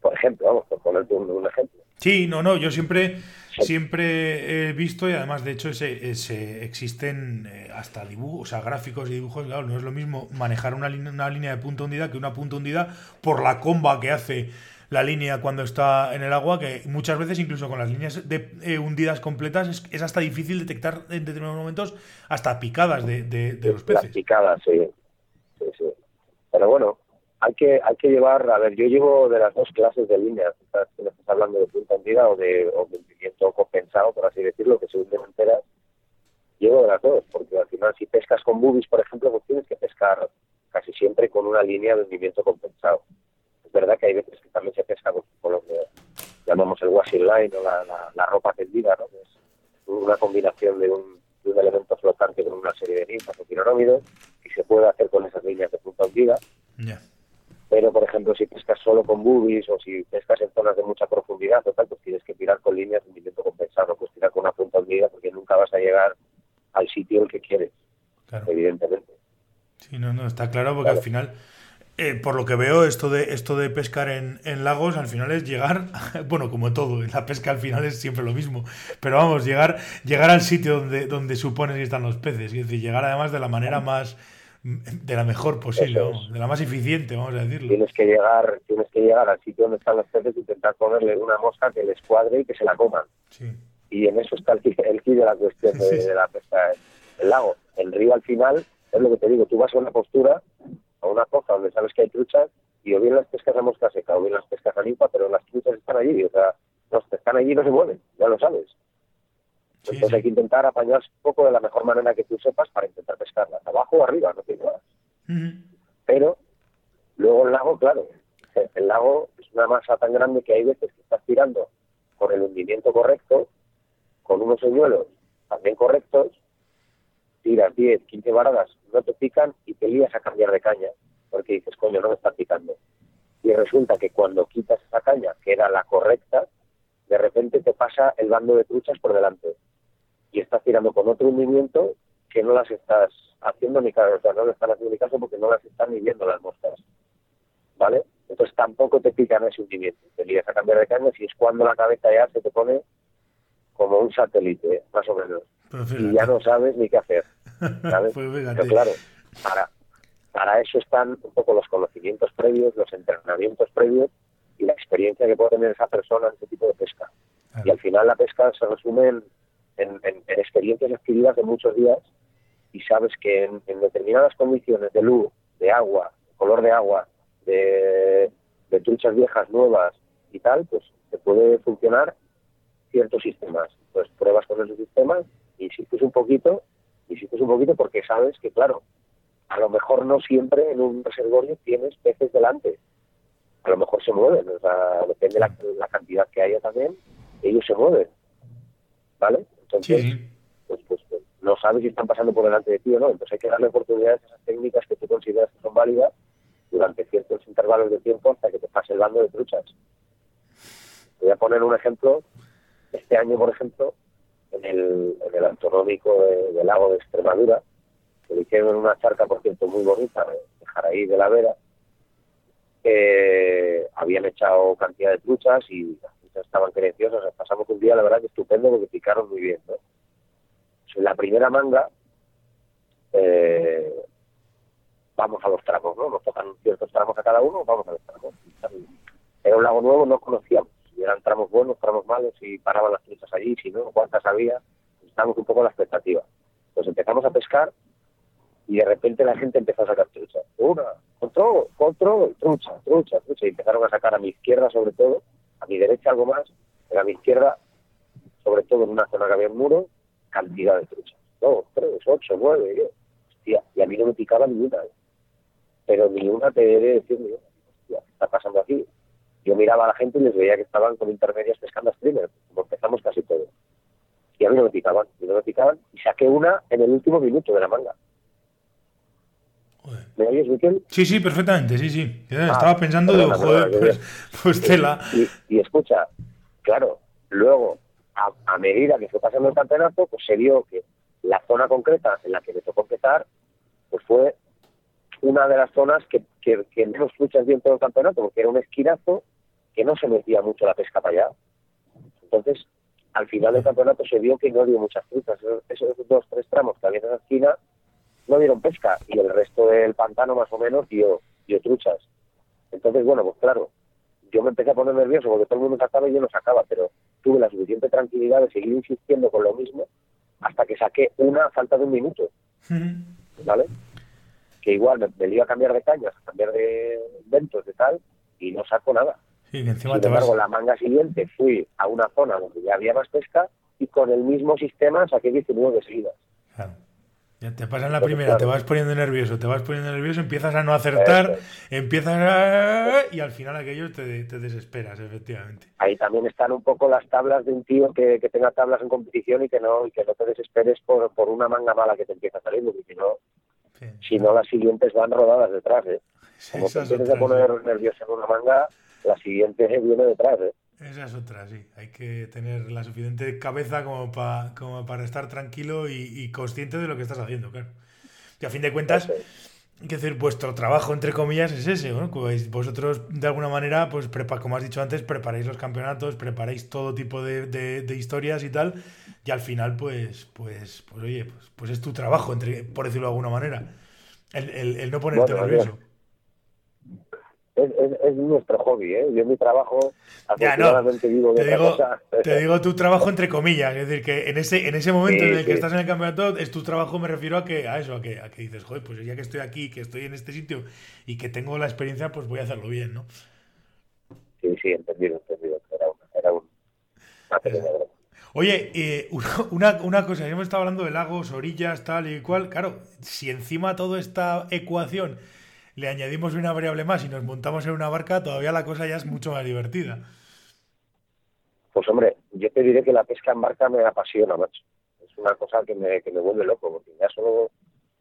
Por ejemplo, vamos, por ponerte un, ejemplo. Sí, no, no, yo siempre, siempre he visto y además de hecho ese, ese existen eh, hasta dibujos, o sea, gráficos y dibujos, claro, no es lo mismo manejar una, una línea de punta hundida que una punta hundida por la comba que hace la línea cuando está en el agua, que muchas veces incluso con las líneas de, eh, hundidas completas es, hasta difícil detectar en determinados momentos hasta picadas de, los peces. Picadas, sí. sí, sí. Pero bueno, hay que hay que llevar, a ver, yo llevo de las dos clases de líneas, estás, estás hablando de punta hundida o de o hundimiento compensado, por así decirlo, que se hunden enteras, llevo de las dos, porque al final si pescas con boobies, por ejemplo, pues tienes que pescar casi siempre con una línea de hundimiento compensado. Es verdad que hay veces que también se pesca con, lo que llamamos el washing line o la, ropa tendida, ¿no? es una combinación de un, de un elemento flotante con una serie de ninfas o quironómidos y se puede hacer con esas líneas de punta hundida. Pero, por ejemplo, si pescas solo con boobies o si pescas en zonas de mucha profundidad o tal, pues tienes que tirar con líneas de movimiento compensado, pues tirar con una punta hundida porque nunca vas a llegar al sitio el que quieres, evidentemente. Sí, no, no, está claro porque al final... Eh, por lo que veo, esto de esto de pescar en, en, lagos al final es llegar, bueno, como todo, la pesca al final es siempre lo mismo, pero vamos, llegar, llegar al sitio donde, donde supones que están los peces, es decir, llegar además de la manera más, de la mejor posible, de la más eficiente, vamos a decirlo. Tienes que llegar, tienes que llegar al sitio donde están los peces e intentar ponerle una mosca que les cuadre y que se la coman. Sí. y en eso está el, el de la cuestión de, la pesca el lago. El río al final, es lo que te digo, tú vas a una postura, a una poza donde sabes que hay truchas, y o bien las pescas a mosca seca o bien las pescas a limpa, pero las truchas están allí, o sea, los están allí y no se mueven, ya lo sabes. Entonces hay que intentar apañarse un poco de la mejor manera que tú sepas para intentar pescarlas, abajo o arriba, no tiene nada. Pero luego el lago, claro, el lago es una masa tan grande que hay veces que estás tirando con el hundimiento correcto, con unos señuelos también correctos, tiras 10, 15 varadas, no te pican y te lías a cambiar de caña, porque dices, coño, no me está picando. Y resulta que cuando quitas esa caña, que era la correcta, de repente te pasa el bando de truchas por delante y estás tirando con otro hundimiento que no las estás haciendo ni caso, o no le están haciendo ni caso porque no las están ni viendo las moscas. ¿Vale? Entonces tampoco te pican ese hundimiento. Te lías a cambiar de caña y es cuando la cabeza ya se te pone como un satélite, más o menos. Y ya no sabes ni qué hacer. ¿sabes? Pues Pero claro, para, para eso están un poco los conocimientos previos, los entrenamientos previos y la experiencia que puede tener esa persona en ese tipo de pesca. Y al final la pesca se resume en, en, experiencias adquiridas de muchos días y sabes que en, determinadas condiciones de luz, de agua, color de agua, de, de truchas viejas, nuevas y tal, pues te puede funcionar ciertos sistemas. Pues pruebas con esos sistemas, insistes un poquito, insistes un poquito porque sabes que, claro, a lo mejor no siempre en un reservorio tienes peces delante. A lo mejor se mueven, o sea, depende de la, la cantidad que haya también, ellos se mueven. ¿Vale? Entonces, pues, pues, pues, no sabes si están pasando por delante de ti o no. Entonces hay que darle oportunidades a esas técnicas que tú consideras que son válidas durante ciertos intervalos de tiempo hasta que te pase el bando de truchas. Voy a poner un ejemplo. Este año, por ejemplo, en el, en autonómico del lago de Extremadura, que lo hicieron en una charca, por cierto, muy bonita, de Jaraí de la Vera, habían echado cantidad de truchas y estaban creciosas. Pasamos un día, la verdad, que estupendo porque picaron muy bien. ¿no? En la primera manga, eh, vamos a los tramos, ¿no? Nos tocan ciertos tramos a cada uno, vamos a los tramos. Era un lago nuevo, no conocíamos. Buenos, tramos malos, si paraban las truchas allí, si no, cuántas había. Pues estábamos un poco en la expectativa. Pues empezamos a pescar y de repente la gente empezó a sacar trucha. Una, control, control, trucha, trucha, trucha. Y empezaron a sacar a mi izquierda sobre todo a mi derecha algo más, pero a mi izquierda, sobre todo en una zona que había un muro, cantidad de truchas. Dos, tres, ocho, nueve, yo. Hostia, y a mí no me picaba ninguna. ¿eh? Pero ni una te debe decir, hostia, ¿qué está pasando aquí? Yo miraba a la gente y les veía que estaban con intermedias pescando streamer, como empezamos casi todos. Y a mí no me picaban, y no me picaban, y saqué una en el último minuto de la manga. ¿Me oyes, Miquel? Sí, sí, perfectamente, sí, sí. Ah, estaba pensando de, joder, pues, pues tela. Y, escucha, claro, luego, a, medida que fue pasando el campeonato, pues se vio que la zona concreta en la que me tocó empezar, pues fue una de las zonas que, que, que menos escuchas bien todo el campeonato, porque era un esquinazo que no se metía mucho la pesca para allá. Entonces, al final del campeonato se vio que no dio muchas frutas. Esos, dos, tres tramos que había en la esquina no dieron pesca y el resto del pantano más o menos dio, dio truchas. Entonces, bueno, pues claro, yo me empecé a poner nervioso porque todo el mundo sacaba y yo no sacaba, pero tuve la suficiente tranquilidad de seguir insistiendo con lo mismo hasta que saqué una a falta de un minuto. ¿Vale? Que igual me, iba a cambiar de cañas, a cambiar de ventos, de tal, y no saco nada. Sin embargo, la manga siguiente fui a una zona donde ya había más pesca y con el mismo sistema saqué 19 seguidas. Claro te pasa en la primera, te vas poniendo nervioso, te vas poniendo nervioso, empiezas a no acertar, empiezas a... y al final aquello te, desesperas, efectivamente. Ahí también están un poco las tablas de un tío que, tenga tablas en competición y que no y que no te desesperes por, por una manga mala que te empieza a salir, porque si no, si no las siguientes van rodadas detrás. ¿eh? Como te tienes que poner nervioso en una manga, la siguiente viene detrás. ¿eh? Esa es otra, sí. Hay que tener la suficiente cabeza como, para como para estar tranquilo y, consciente de lo que estás haciendo, claro. Y a fin de cuentas, hay que decir, vuestro trabajo, entre comillas, es ese, ¿no? Pues vosotros, de alguna manera, pues, como has dicho antes, preparáis los campeonatos, preparáis todo tipo de, historias y tal, y al final, pues, pues, pues oye, pues, pues es tu trabajo, entre, por decirlo de alguna manera, el, no ponerte nervioso. Es, nuestro hobby, ¿eh? Yo mi trabajo, no. te, digo, te digo tu trabajo entre comillas, es decir, que en ese, en ese momento en el que estás en el campeonato, es tu trabajo, me refiero a que a eso, a que, a que dices, joder, pues ya que estoy aquí, que estoy en este sitio y que tengo la experiencia, pues voy a hacerlo bien, ¿no? Sí, sí, entendido, entendido. Era, un, era un, Oye, eh, una, una cosa, hemos estado hablando de lagos, orillas, tal y cual. Claro, si encima toda esta ecuación le añadimos una variable más y nos montamos en una barca, todavía la cosa ya es mucho más divertida. Pues hombre, yo te diré que la pesca en barca me apasiona, macho. Es una cosa que me, que me vuelve loco, porque ya solo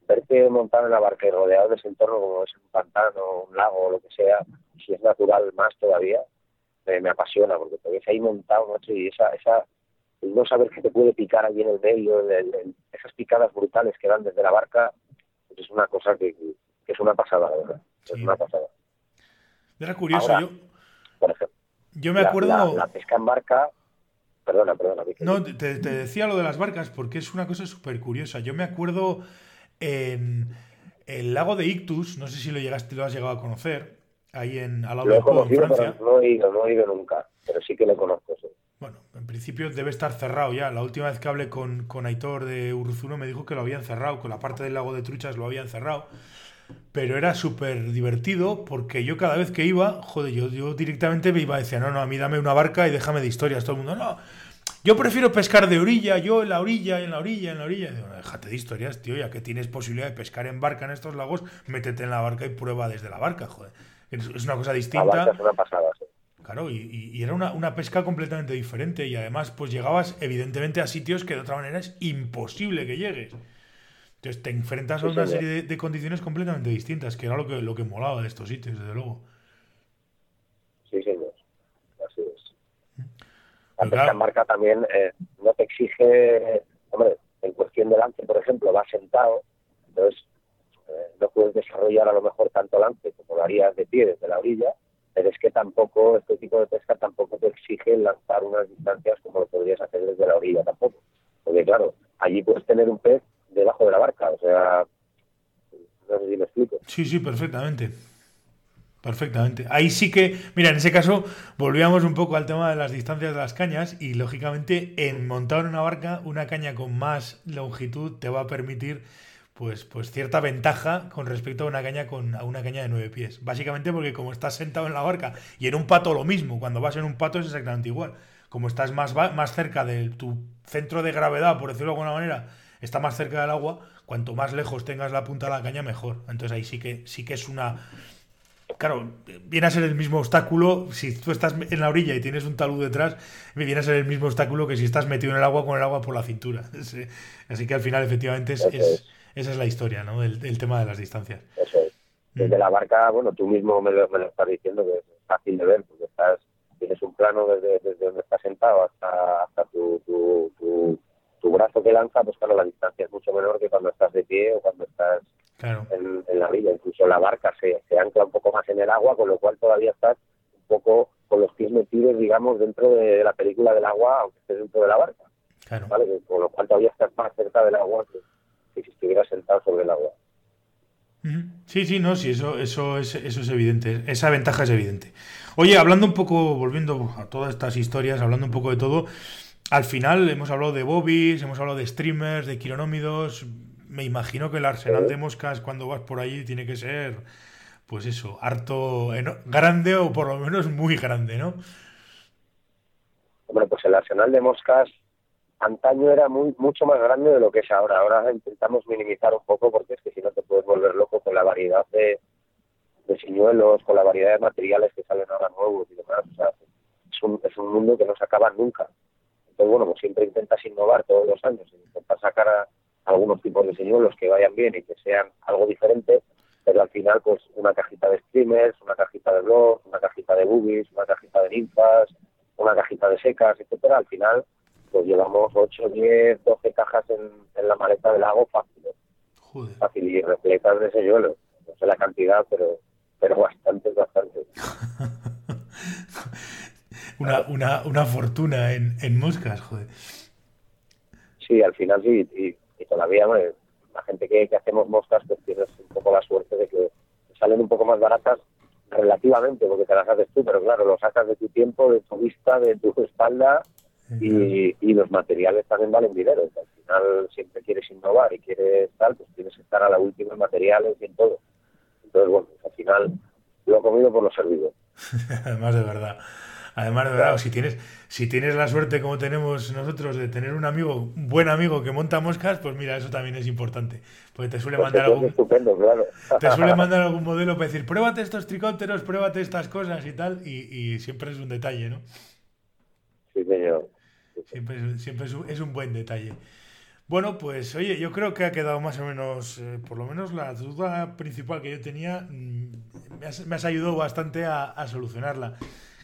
verte montado en la barca y rodeado de ese entorno como es un pantano, un lago lo que sea, si es natural más todavía, me, apasiona, porque te ves ahí montado, macho, y esa, esa, no saber que te puede picar ahí en el medio, esas picadas brutales que dan desde la barca, pues es una cosa que, es una pasada, la verdad. Es una pasada. Era curioso, yo. Por ejemplo. Yo me acuerdo. La, pesca en barca. Perdona, perdona. No, te, decía lo de las barcas porque es una cosa súper curiosa. Yo me acuerdo en el lago de Ictus, no sé si lo llegaste, lo has llegado a conocer, ahí en, al lado de Francia. no he ido, no he ido nunca, pero sí que lo conozco. Bueno, en principio debe estar cerrado ya. La última vez que hablé con, con Aitor de Urzuno me dijo que lo habían cerrado, con la parte del lago de truchas lo habían cerrado pero era súper divertido porque yo cada vez que iba, joder, yo, yo directamente me iba a decir, no, no, a mí dame una barca y déjame de historias. Todo el mundo, no, yo prefiero pescar de orilla, yo en la orilla, en la orilla, en la orilla. Digo, déjate de historias, tío, ya que tienes posibilidad de pescar en barca en estos lagos, métete en la barca y prueba desde la barca, joder. Es una cosa distinta. es una pasada, Claro, y, y era una, una, pesca completamente diferente y además pues llegabas evidentemente a sitios que de otra manera es imposible que llegues. Entonces te enfrentas a una serie de, condiciones completamente distintas, que era lo que, lo que molaba de estos sitios, desde luego. Sí, señor. Así es. La pesca marca también eh, no te exige, hombre, en cuestión de lance, por ejemplo, vas sentado, entonces eh, no puedes desarrollar a lo mejor tanto lance como lo harías de pie desde la orilla, pero es que tampoco, este tipo de pesca tampoco te exige lanzar unas distancias como lo podrías hacer desde la orilla tampoco. Porque claro, allí puedes tener un pez debajo de la barca. O sea, no sé si me explico. Sí, sí, perfectamente. Perfectamente. Ahí sí que, mira, en ese caso volvíamos un poco al tema de las distancias de las cañas y lógicamente en montar una barca una caña con más longitud te va a permitir pues, pues cierta ventaja con respecto a una caña con a una caña de nueve pies. Básicamente porque como estás sentado en la barca y en un pato lo mismo, cuando vas en un pato es exactamente igual. Como estás más, más cerca de tu centro de gravedad, por decirlo de alguna manera, está más cerca del agua, cuanto más lejos tengas la punta de la caña, mejor. Entonces ahí sí que, sí que es una... Claro, viene a ser el mismo obstáculo si tú estás en la orilla y tienes un talud detrás, viene a ser el mismo obstáculo que si estás metido en el agua con el agua por la cintura. Así que al final, efectivamente, es, esa es la historia, ¿no? El, tema de las distancias. Eso es. Desde mm. la barca, bueno, tú mismo me lo, estás diciendo que es fácil de ver, porque estás tienes un plano desde, desde donde estás sentado hasta, hasta tu, tu tu brazo que lanza, pues claro, la distancia es mucho menor que cuando estás de pie o cuando estás en, la orilla. Incluso la barca se, ancla un poco más en el agua, con lo cual todavía estás un poco con los pies metidos, digamos, dentro de la película del agua, aunque estés dentro de la barca. Con lo cual todavía estás más cerca del agua que, si estuvieras sentado sobre el agua. Sí, sí, no, sí, eso, eso, es, eso es evidente, esa ventaja es evidente. Oye, hablando un poco, volviendo a todas estas historias, hablando un poco de todo, al final hemos hablado de bobbies, hemos hablado de streamers, de quironómidos. Me imagino que el arsenal de moscas cuando vas por ahí tiene que ser, pues eso, harto grande o por lo menos muy grande, ¿no? Hombre, pues el arsenal de moscas antaño era muy mucho más grande de lo que es ahora. Ahora intentamos minimizar un poco porque es que si no te puedes volver loco con la variedad de, de señuelos, con la variedad de materiales que salen ahora nuevos y demás. O sea, es un, es un mundo que no se acaba nunca. Entonces, bueno, pues siempre intentas innovar todos los años, intentar sacar a algunos tipos de señuelos que vayan bien y que sean algo diferente, pero al final, pues una cajita de streamers, una cajita de blogs, una cajita de boobies, una cajita de ninfas, una cajita de secas, etcétera, al final, pues llevamos 8, 10, 12 cajas en, la maleta del lago fácil. Fácil y repletas de señuelos. No sé la cantidad, pero, pero bastante, bastante. una, una, una fortuna en, en moscas, joder. Sí, al final sí, y, todavía la gente que, hacemos moscas pues tienes un poco la suerte de que salen un poco más baratas relativamente, porque te las haces tú, pero claro, lo sacas de tu tiempo, de tu vista, de tu espalda y, y los materiales también valen dinero. Al final siempre quieres innovar y quieres tal, pues tienes que estar a la última en materiales y en todo. Entonces, bueno, al final lo he comido por los servidos. Además de verdad. Además, de verdad, si tienes, si tienes la suerte como tenemos nosotros de tener un amigo, un buen amigo que monta moscas, pues mira, eso también es importante. Porque te suele pues mandar algún. claro. Te suele mandar algún modelo para decir, pruébate estos tricópteros, pruébate estas cosas y tal, y, siempre es un detalle, ¿no? Sí, señor. Siempre, siempre es, un, es un buen detalle. Bueno, pues oye, yo creo que ha quedado más o menos, eh, por lo menos la duda principal que yo tenía, mm, me has, me has ayudado bastante a, a, solucionarla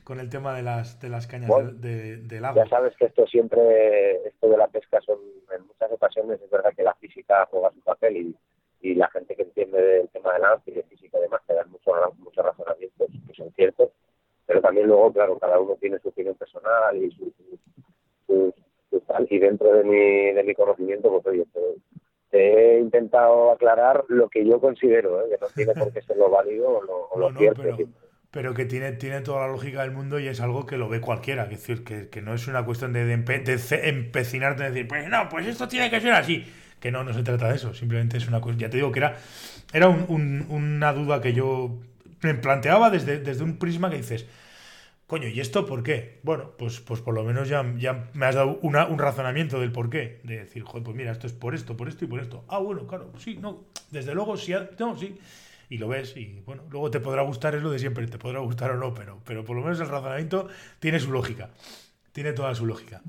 con el tema de las, de las cañas de, del agua. Ya sabes que esto siempre, esto de la pesca son, en muchas ocasiones es verdad que la física juega su papel y, y la gente que entiende del tema del lance y de física y demás te dan muchos mucho razonamientos que son ciertos, pero también luego, claro, cada uno tiene su opinión personal y su, su, tal, y dentro de mi, de mi conocimiento, pues oye, te, he intentado aclarar lo que yo considero, ¿eh? que no tiene por qué ser lo válido o lo, o lo cierto pero que tiene, tiene toda la lógica del mundo y es algo que lo ve cualquiera. Es decir, que, que no es una cuestión de, de, empecinarte en decir, pues no, pues esto tiene que ser así. Que no, no se trata de eso. Simplemente es una cuestión. Ya te digo que era, era un, una duda que yo me planteaba desde, desde un prisma que dices, coño, ¿y esto por qué? Bueno, pues, pues por lo menos ya, ya me has dado una, un razonamiento del por qué. De decir, joder, pues mira, esto es por esto, por esto y por esto. Ah, bueno, claro, sí, no. Desde luego, sí, no, sí y lo ves y bueno, luego te podrá gustar, es lo de siempre, te podrá gustar o no, pero, pero por lo menos el razonamiento tiene su lógica, tiene toda su lógica.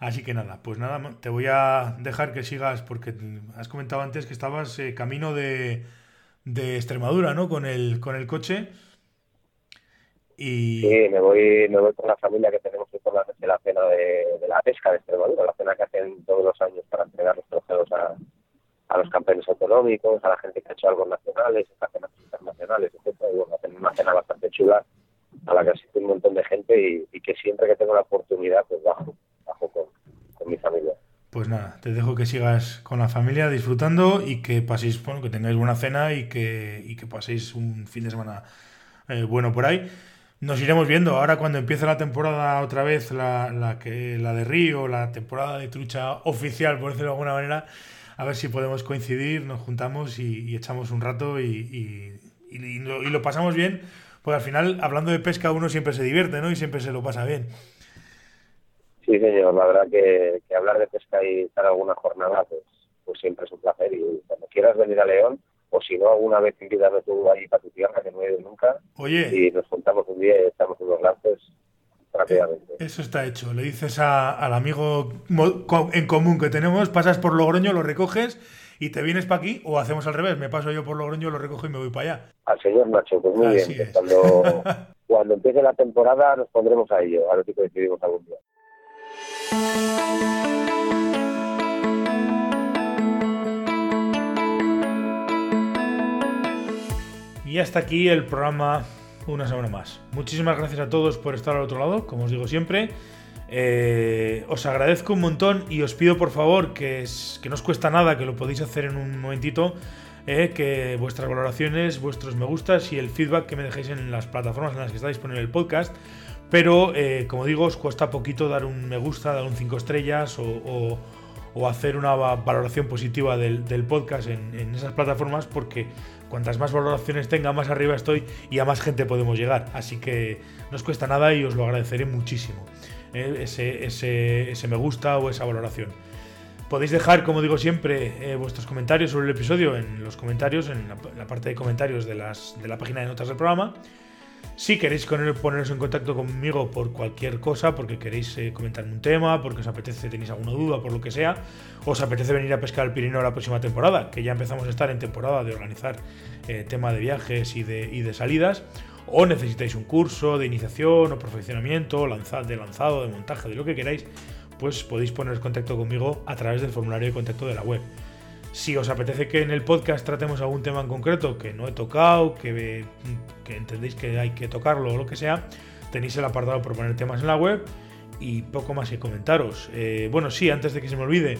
Así que nada, pues nada, te voy a dejar que sigas porque has comentado antes que estabas eh, camino de, de, Extremadura, ¿no? Con el, con el coche. Y... Sí, me voy, me voy con la familia que tenemos por la, de la cena de, de, la pesca de Extremadura, la cena que hacen todos los años para entregar los trofeos a, a los campeones autonómicos, a la gente que ha hecho algo nacionales, campeonatos internacionales, etc. Y bueno, hacen una cena bastante chula a la que asiste un montón de gente y, que siempre que tengo la oportunidad, pues bajo, bajo con, mi familia. Pues nada, te dejo que sigas con la familia disfrutando y que paséis, bueno, que tengáis buena cena y que, y que paséis un fin de semana eh, bueno por ahí. Nos iremos viendo ahora cuando empiece la temporada otra vez, la, la, que, la de Río, la temporada de trucha oficial, por decirlo de alguna manera a ver si podemos coincidir, nos juntamos y, echamos un rato y, lo, pasamos bien, porque al final, hablando de pesca, uno siempre se divierte, ¿no? Y siempre se lo pasa bien. Sí, señor, la verdad que, hablar de pesca y estar alguna jornada, pues, pues siempre es un placer. Y cuando quieras venir a León, o si no, alguna vez invítame tú ahí para tu tierra, que no he ido nunca, Oye. y nos juntamos un día y estamos unos lances rápidamente. Eso está hecho. Le dices al amigo en común que tenemos, pasas por Logroño, lo recoges y te vienes para aquí, o hacemos al revés, me paso yo por Logroño, lo recojo y me voy para allá. Al señor Nacho, pues muy bien. Cuando, cuando empiece la temporada nos pondremos a ello, a ver si coincidimos algún día. Y hasta aquí el programa una semana más. Muchísimas gracias a todos por estar al otro lado, como os digo siempre. Eh, os agradezco un montón y os pido por favor que, que no os cuesta nada, que lo podéis hacer en un momentito, eh, que vuestras valoraciones, vuestros me gustas y el feedback que me dejéis en las plataformas en las que está disponible el podcast. Pero, eh, como digo, os cuesta poquito dar un me gusta, dar un 5 estrellas o, hacer una valoración positiva del, podcast en, esas plataformas porque Cuantas más valoraciones tenga, más arriba estoy y a más gente podemos llegar. Así que no os cuesta nada y os lo agradeceré muchísimo. Eh, ese, ese, me gusta o esa valoración. Podéis dejar, como digo siempre, eh, vuestros comentarios sobre el episodio en los comentarios, en la, parte de comentarios de, las, de la página de notas del programa. Si queréis poneros en contacto conmigo por cualquier cosa, porque queréis eh, comentarme un tema, porque os apetece, tenéis alguna duda, por lo que sea, os apetece venir a pescar el Pirineo la próxima temporada, que ya empezamos a estar en temporada de organizar eh, tema de viajes y de, y de, salidas, o necesitáis un curso de iniciación o perfeccionamiento, de lanzado, de montaje, de lo que queráis, pues podéis poneros en contacto conmigo a través del formulario de contacto de la web. Si os apetece que en el podcast tratemos algún tema en concreto que no he tocado, que, entendéis que hay que tocarlo o lo que sea, tenéis el apartado por poner temas en la web y poco más que comentaros. Eh, bueno, sí, antes de que se me olvide,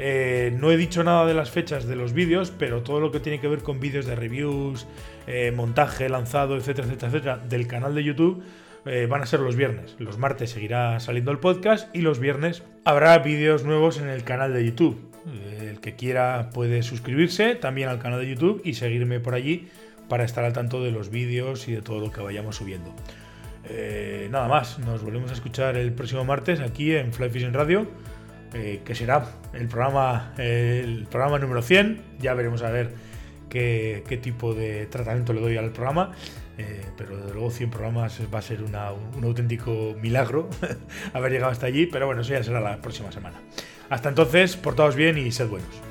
Eh, no he dicho nada de las fechas de los vídeos, pero todo lo que tiene que ver con vídeos de reviews, eh, montaje, lanzado, etcétera, etcétera, etcétera, del canal de YouTube eh, van a ser los viernes. Los martes seguirá saliendo el podcast y los viernes habrá vídeos nuevos en el canal de YouTube. El que quiera puede suscribirse también al canal de YouTube y seguirme por allí para estar al tanto de los vídeos y de todo lo que vayamos subiendo. nada más, nos volvemos a escuchar el próximo martes aquí en Fly Fishing Radio eh, que será el programa, el programa número 100. Ya veremos a ver qué, tipo de tratamiento le doy al programa. Eh, pero desde luego 100 programas va a ser un auténtico milagro haber llegado hasta allí. Pero bueno, eso ya será la próxima semana. Hasta entonces, portaos bien y sed buenos.